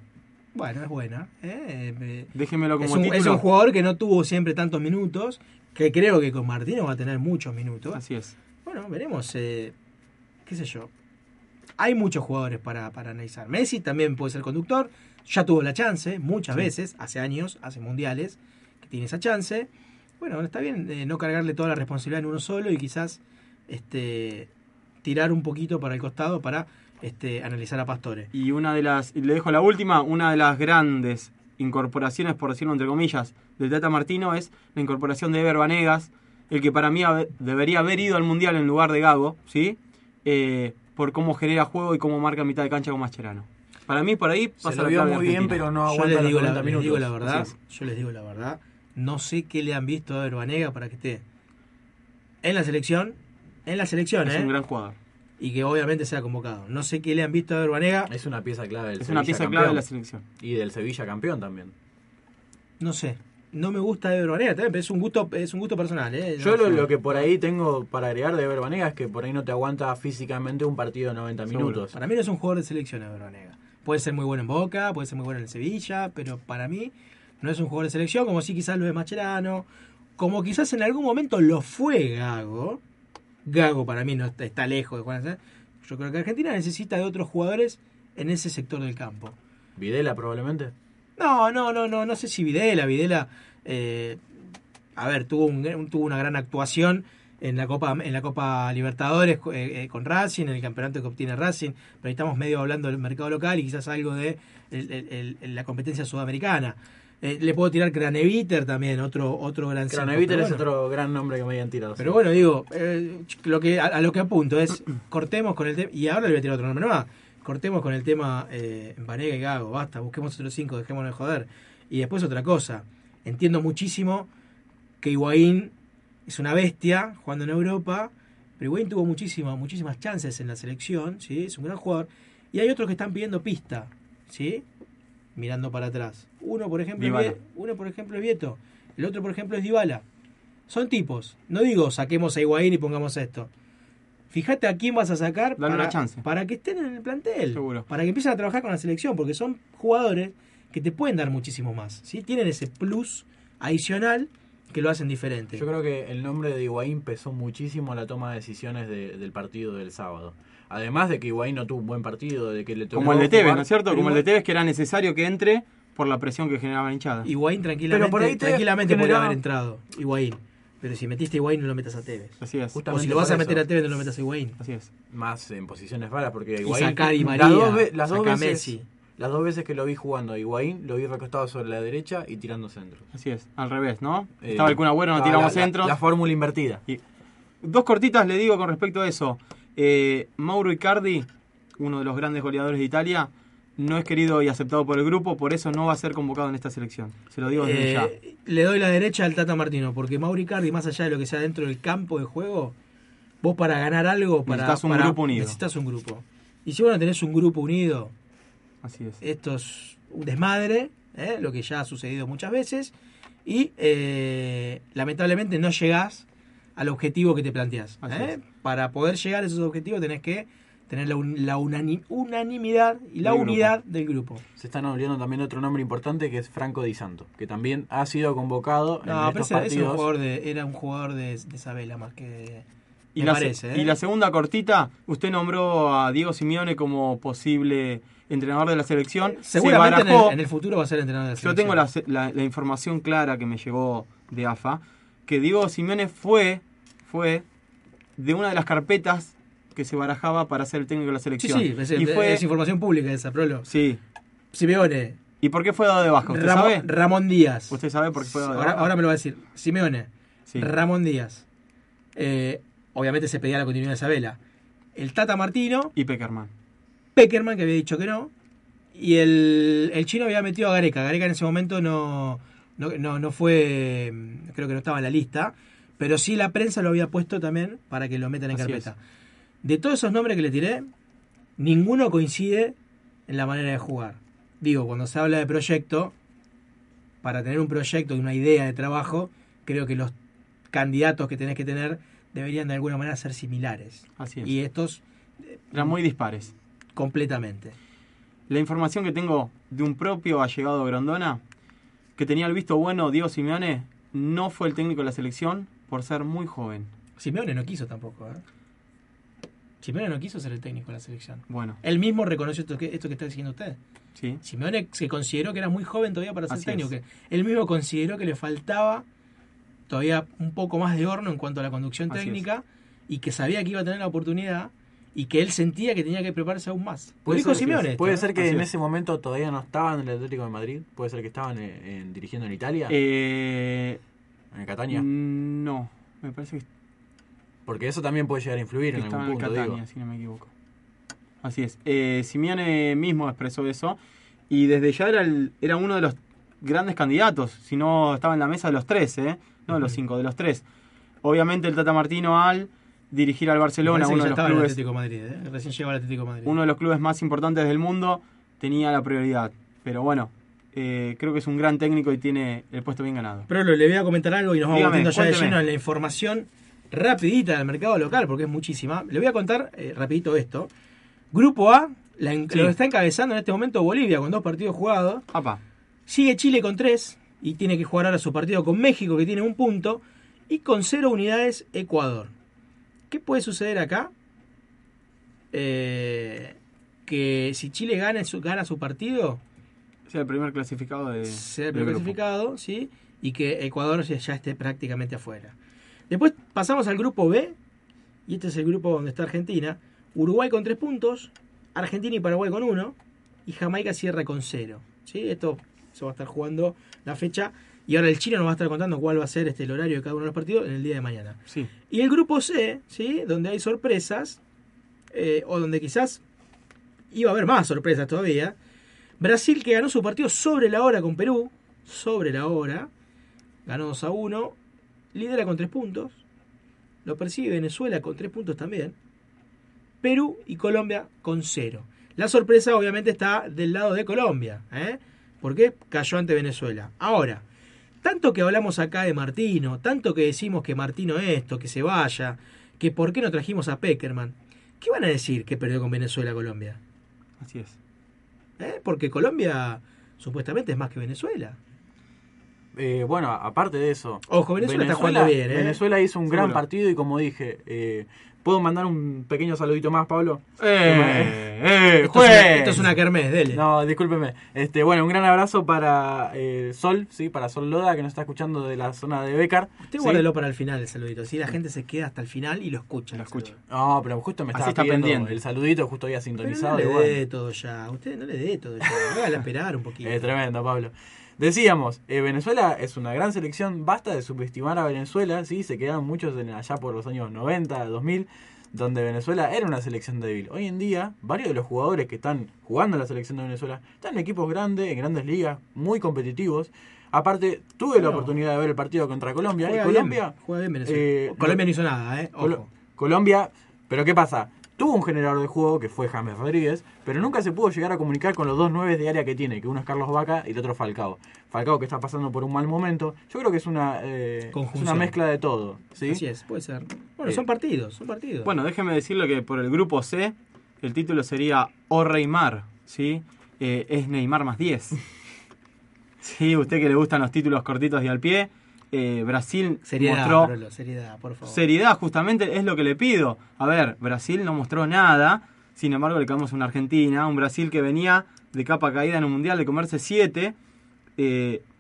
Bueno, es buena. ¿eh? Eh, Déjemelo como es, un, título. es un jugador que no tuvo siempre tantos minutos, que creo que con Martino va a tener muchos minutos. Así es. Bueno, veremos. eh, ¿Qué sé yo? Hay muchos jugadores para, para analizar. Messi también puede ser conductor. Ya tuvo la chance muchas Sí. veces, hace años, hace mundiales, que tiene esa chance. Bueno, está bien eh, no cargarle toda la responsabilidad en uno solo y quizás este, tirar un poquito para el costado para este, analizar a Pastore. Y una de las, y le dejo la última, una de las grandes incorporaciones, por decirlo entre comillas, de Tata Martino es la incorporación de Ever Vanegas, el que para mí debería haber ido al Mundial en lugar de Gago, ¿sí? Eh, por cómo genera juego y cómo marca mitad de cancha con Mascherano. Para mí por ahí pasa lo la vio muy bien, pero no yo aguanta les los digo, la, 90 les digo la verdad, yo les digo la verdad, no sé qué le han visto a Verbanega para que esté en la selección, en la selección, Es ¿eh? un gran jugador. y que obviamente sea convocado. No sé qué le han visto a Verbanega, Es una pieza clave del Es una pieza clave de la selección. Y del Sevilla campeón también. no sé. No me gusta de Verbanega, también, pero es un gusto, es un gusto personal, ¿eh? Yo No lo, que por ahí tengo para agregar de Verbanega es que por ahí no te aguanta físicamente un partido de 90 Seguro. minutos. Para mí no es un jugador de selección Verbanega. Puede ser muy bueno en Boca, puede ser muy bueno en Sevilla, pero para mí no es un jugador de selección, como si quizás lo de Macherano, como quizás en algún momento lo fue Gago. Gago para mí no está, está lejos de Juan. Yo creo que Argentina necesita de otros jugadores en ese sector del campo. Videla probablemente. No, no, no, no, no sé si Videla, Videla, eh, a ver, tuvo un, un- tuvo una gran actuación en la Copa, en la Copa Libertadores eh, eh, con Racing, en el campeonato que obtiene Racing, pero ahí estamos medio hablando del mercado local y quizás algo de el- el- el- la competencia sudamericana. Eh, le puedo tirar Craneviter también, otro, otro gran Craneviter es bueno. otro gran nombre que me habían tirado. Pero sí. bueno, digo, eh, lo que, a, a lo que apunto es, cortemos con el tema, y ahora le voy a tirar otro nombre más, cortemos con el tema eh, Vanega y Gago, basta, busquemos otros cinco, dejémonos de joder. Y después otra cosa, entiendo muchísimo que Higuaín es una bestia jugando en Europa, pero Higuaín tuvo muchísimas, muchísimas chances en la selección, ¿sí? es un gran jugador, y hay otros que están pidiendo pista, ¿sí? mirando para atrás. Uno, por ejemplo, Dybala. Uno, por ejemplo, es Vieto, el otro, por ejemplo, es Dybala. Son tipos. No digo saquemos a Higuaín y pongamos esto. Fíjate a quién vas a sacar Dale para, una chance. para que estén en el plantel. Seguro. Para que empiecen a trabajar con la selección, porque son jugadores que te pueden dar muchísimo más. ¿sí? Tienen ese plus adicional que lo hacen diferente. Yo creo que el nombre de Higuaín pesó muchísimo en la toma de decisiones de- del partido del sábado. Además de que Higuaín no tuvo un buen partido, de que le tocó Como el de Tevez, ¿no es cierto? Como el de Tevez que era necesario que entre por la presión que generaba la hinchada. Higuaín tranquilamente, Pero por ahí te tranquilamente podría generaba- haber entrado. Higuaín. Pero si metiste a Higuaín, no lo metas a Tevez. Así es. O si lo vas a meter eso. a Tevez, no lo metas a Higuaín. Así es. Más en posiciones raras, porque Y Higuaín... sacá a Di las María, dos ve- las dos sacá a veces, Messi. Las dos veces que lo vi jugando a Higuaín, lo vi recostado sobre la derecha y tirando centros. Así es. Al revés, ¿no? Eh, Estaba el Kun Agüero, no tiramos la- la- centros. La, fórmula invertida. Y- Dos cortitas le digo con respecto a eso. Eh, Mauro Icardi, uno de los grandes goleadores de Italia, no es querido y aceptado por el grupo, por eso no va a ser convocado en esta selección. Se lo digo desde Eh, ya. le doy la derecha al Tata Martino, porque Mauri Cardi, más allá de lo que sea dentro del campo de juego, vos para ganar algo, para, Necesitas un para- grupo unido. Necesitas un grupo. Y si vos no tenés un grupo unido, Así es. esto es un desmadre, ¿eh? lo que ya ha sucedido muchas veces, y eh, lamentablemente no llegás al objetivo que te planteás. Así ¿eh? Para poder llegar a esos objetivos tenés que tener la, un- la unani- unanimidad y la Del grupo. unidad del grupo. Se están olvidando también otro nombre importante que es Franco Di Santo, que también ha sido convocado No, en pero estos ese- ese era un partidos. jugador de, era un jugador de, de Isabela más que... Y me la, parece, se- ¿eh? y la segunda cortita, usted nombró a Diego Simeone como posible entrenador de la selección. Se Seguramente en el, barajó- en el futuro va a ser entrenador de la Yo tengo selección. la, la- la información clara que me llegó de AFA, que Diego Simeone fue, fue de una de las carpetas que se barajaba para ser el técnico de la selección. sí, es, y fue, es información pública esa, Prolo. sí. Simeone, ¿Y por qué fue dado de baja? ¿Usted Ramón, sabe? Ramón Díaz. ¿Usted sabe por qué fue dado de Ahora, baja? ahora me lo va a decir. Simeone, Sí. Ramón Díaz. Eh, obviamente se pedía la continuidad de Isabela. El Tata Martino, Y Peckerman. Peckerman, que había dicho que no. Y el, el chino había metido a Gareca. Gareca en ese momento no, no, no, no fue, creo que no estaba en la lista. Pero sí la prensa lo había puesto también para que lo metan en Así carpeta. De todos esos nombres que le tiré, ninguno coincide en la manera de jugar. Digo, cuando se habla de proyecto, para tener un proyecto y una idea de trabajo, creo que los candidatos que tenés que tener deberían de alguna manera ser similares. Así es. Y estos Eran muy dispares. completamente. La información que tengo de un propio allegado Grandona, que tenía el visto bueno, Diego Simeone, no fue el técnico de la selección por ser muy joven. Simeone no quiso tampoco. ¿eh? Simeone no quiso ser el técnico de la selección. Bueno, Él mismo reconoció esto que, esto que está diciendo usted. sí. Simeone se consideró que era muy joven todavía para ser Así técnico. es. Que él mismo consideró que le faltaba todavía un poco más de horno en cuanto a la conducción Así técnica y que sabía que iba a tener la oportunidad y que él sentía que tenía que prepararse aún más. Lo Puede dijo ser, Simeone. esto, puede ser que en es. ese momento todavía no estaban en el Atlético de Madrid. Puede ser que estaban en- en- dirigiendo en Italia, Eh, en Catania. mm, no, me parece que, Porque eso también puede llegar a influir en algún en punto, Catania, digo. si no me equivoco. Así es. Eh, Simeone mismo expresó eso y desde ya era, el- era uno de los grandes candidatos, si no estaba en la mesa de los tres, ¿eh? no de los cinco, de los tres. Obviamente el Tata Martino al dirigir al Barcelona, uno de los clubes Atlético Madrid. ¿eh? Recién llegaba al Atlético Madrid. uno de los clubes más importantes del mundo, tenía la prioridad. Pero bueno, eh, creo que es un gran técnico y tiene el puesto bien ganado. Pero le voy a comentar algo y nos vamos Dígame, metiendo ya de lleno en la información rapidita del mercado local, porque es muchísima. Le voy a contar eh, rapidito esto. Grupo A, la en- Sí. lo está encabezando en este momento Bolivia con dos partidos jugados. Apa, Sigue Chile con tres y tiene que jugar ahora su partido con México, que tiene un punto. Y con cero unidades Ecuador. ¿Qué puede suceder acá? Eh, que si Chile gana su, gana su partido, sea el primer clasificado de, sea el primer clasificado, ¿sí? Y que Ecuador ya, ya esté prácticamente afuera. Después pasamos al grupo B, y este es el grupo donde está Argentina. Uruguay con tres puntos, Argentina y Paraguay con uno, y Jamaica cierra con cero. ¿sí? Esto se va a estar jugando la fecha, y ahora el chino nos va a estar contando cuál va a ser este, el horario de cada uno de los partidos en el día de mañana. Sí, Y el grupo C, ¿sí? donde hay sorpresas, eh, o donde quizás iba a haber más sorpresas todavía. Brasil que ganó su partido sobre la hora con Perú, sobre la hora, ganó 2 a 1, lidera con 3 puntos, lo persigue Venezuela con 3 puntos también, Perú y Colombia con 0. La sorpresa obviamente está del lado de Colombia, ¿eh? porque cayó ante Venezuela. Ahora, tanto que hablamos acá de Martino, tanto que decimos que Martino esto, que se vaya, que por qué no trajimos a Peckerman, ¿qué van a decir que perdió con Venezuela Colombia? así es. ¿Eh? Porque Colombia supuestamente es más que Venezuela. Eh, bueno, aparte de eso. Ojo, Venezuela está jugando bien, ¿eh? Venezuela hizo un gran partido y como dije, eh, ¿puedo mandar un pequeño saludito más, Pablo? Eh, eh, Esto es una- esto es una kermés, dele. No, discúlpeme. Este, bueno, un gran abrazo para eh, Sol, sí, para Sol Loda, que nos está escuchando de la zona de Becar. Usted ¿sí? guárdelo para el final el saludito. Así la gente se queda hasta el final y lo escucha. Lo escucha. No, pero justo me estaba está pendiente. el saludito, justo había Pero sintonizado. no le dé todo ya. Usted no le dé todo ya. Hágala esperar un poquito. Es tremendo, Pablo. Decíamos, eh, Venezuela es una gran selección, basta de subestimar a Venezuela, sí, se quedaron muchos en- allá por los años 90, 2000, donde Venezuela era una selección débil. Hoy en día, varios de los jugadores que están jugando en la selección de Venezuela están en equipos grandes, en grandes ligas, muy competitivos. Aparte, tuve la oportunidad de ver el partido contra Colombia. Juega y Colombia, bien, juega bien Venezuela. eh, Colombia no hizo nada, ¿eh? Ojo. Colombia, pero ¿qué pasa? Tuvo un generador de juego que fue James Rodríguez, pero nunca se pudo llegar a comunicar con los dos nueve de área que tiene, que uno es Carlos Vaca y el otro Falcao. Falcao que está pasando por un mal momento. Yo creo que es una, eh, es una mezcla de todo. ¿sí? Así es, puede ser. Bueno, Eh, son partidos, son partidos. Bueno, déjeme decirle que por el grupo C, el título sería O Reymar, ¿sí? Eh, es Neymar más 10. Sí, usted que le gustan los títulos cortitos y al pie. Eh, Brasil seriedad, mostró seriedad, por favor. seriedad, justamente es lo que le pido. A ver, Brasil no mostró nada, sin embargo le quedamos a una Argentina, un Brasil que venía de capa caída en un mundial de comerse 7.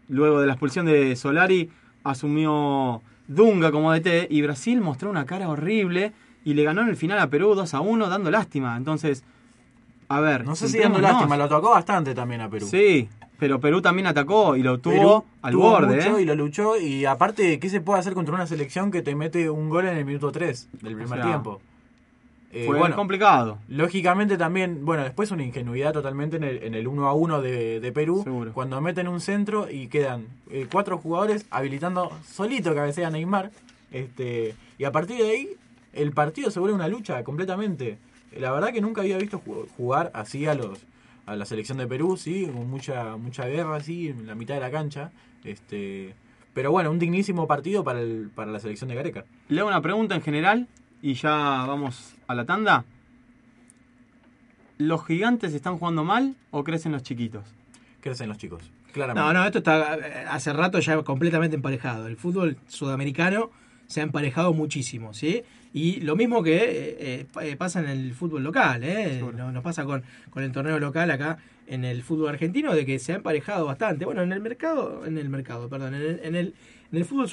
luego de la expulsión de Solari asumió Dunga como DT y Brasil mostró una cara horrible y le ganó en el final a Perú 2 a 1 dando lástima. Entonces, a ver, No sé si dando lástima, lo atacó bastante también a Perú. Sí, pero Perú también atacó y lo tuvo Perú al tuvo borde. mucho ¿eh? y lo luchó. Y aparte, ¿qué se puede hacer contra una selección que te mete un gol en el minuto 3 del primer sea, tiempo? Eh, Fue bueno, complicado. Lógicamente también, bueno, después una ingenuidad totalmente en el, en el 1 a 1 de, de Perú, Seguro. cuando meten un centro y quedan eh, cuatro jugadores habilitando solito cabecea Neymar, este y a partir de ahí el partido se vuelve una lucha completamente. La verdad que nunca había visto ju- jugar así a los a la selección de Perú, sí, con mucha mucha guerra así en la mitad de la cancha, este pero bueno, un dignísimo partido para el, para la selección de Gareca. Le hago una pregunta en general y ya vamos a la tanda. ¿Los gigantes están jugando mal o crecen los chiquitos? Crecen los chicos, claramente. No, no, esto está eh, hace rato ya completamente emparejado. El fútbol sudamericano se ha emparejado muchísimo, ¿sí? Y lo mismo que eh, eh, eh, pasa en el fútbol local, ¿eh? No- Nos pasa con, con el torneo local acá en el fútbol argentino, de que se ha emparejado bastante. Bueno, en el mercado, en el mercado, perdón, en el, en el, en el fútbol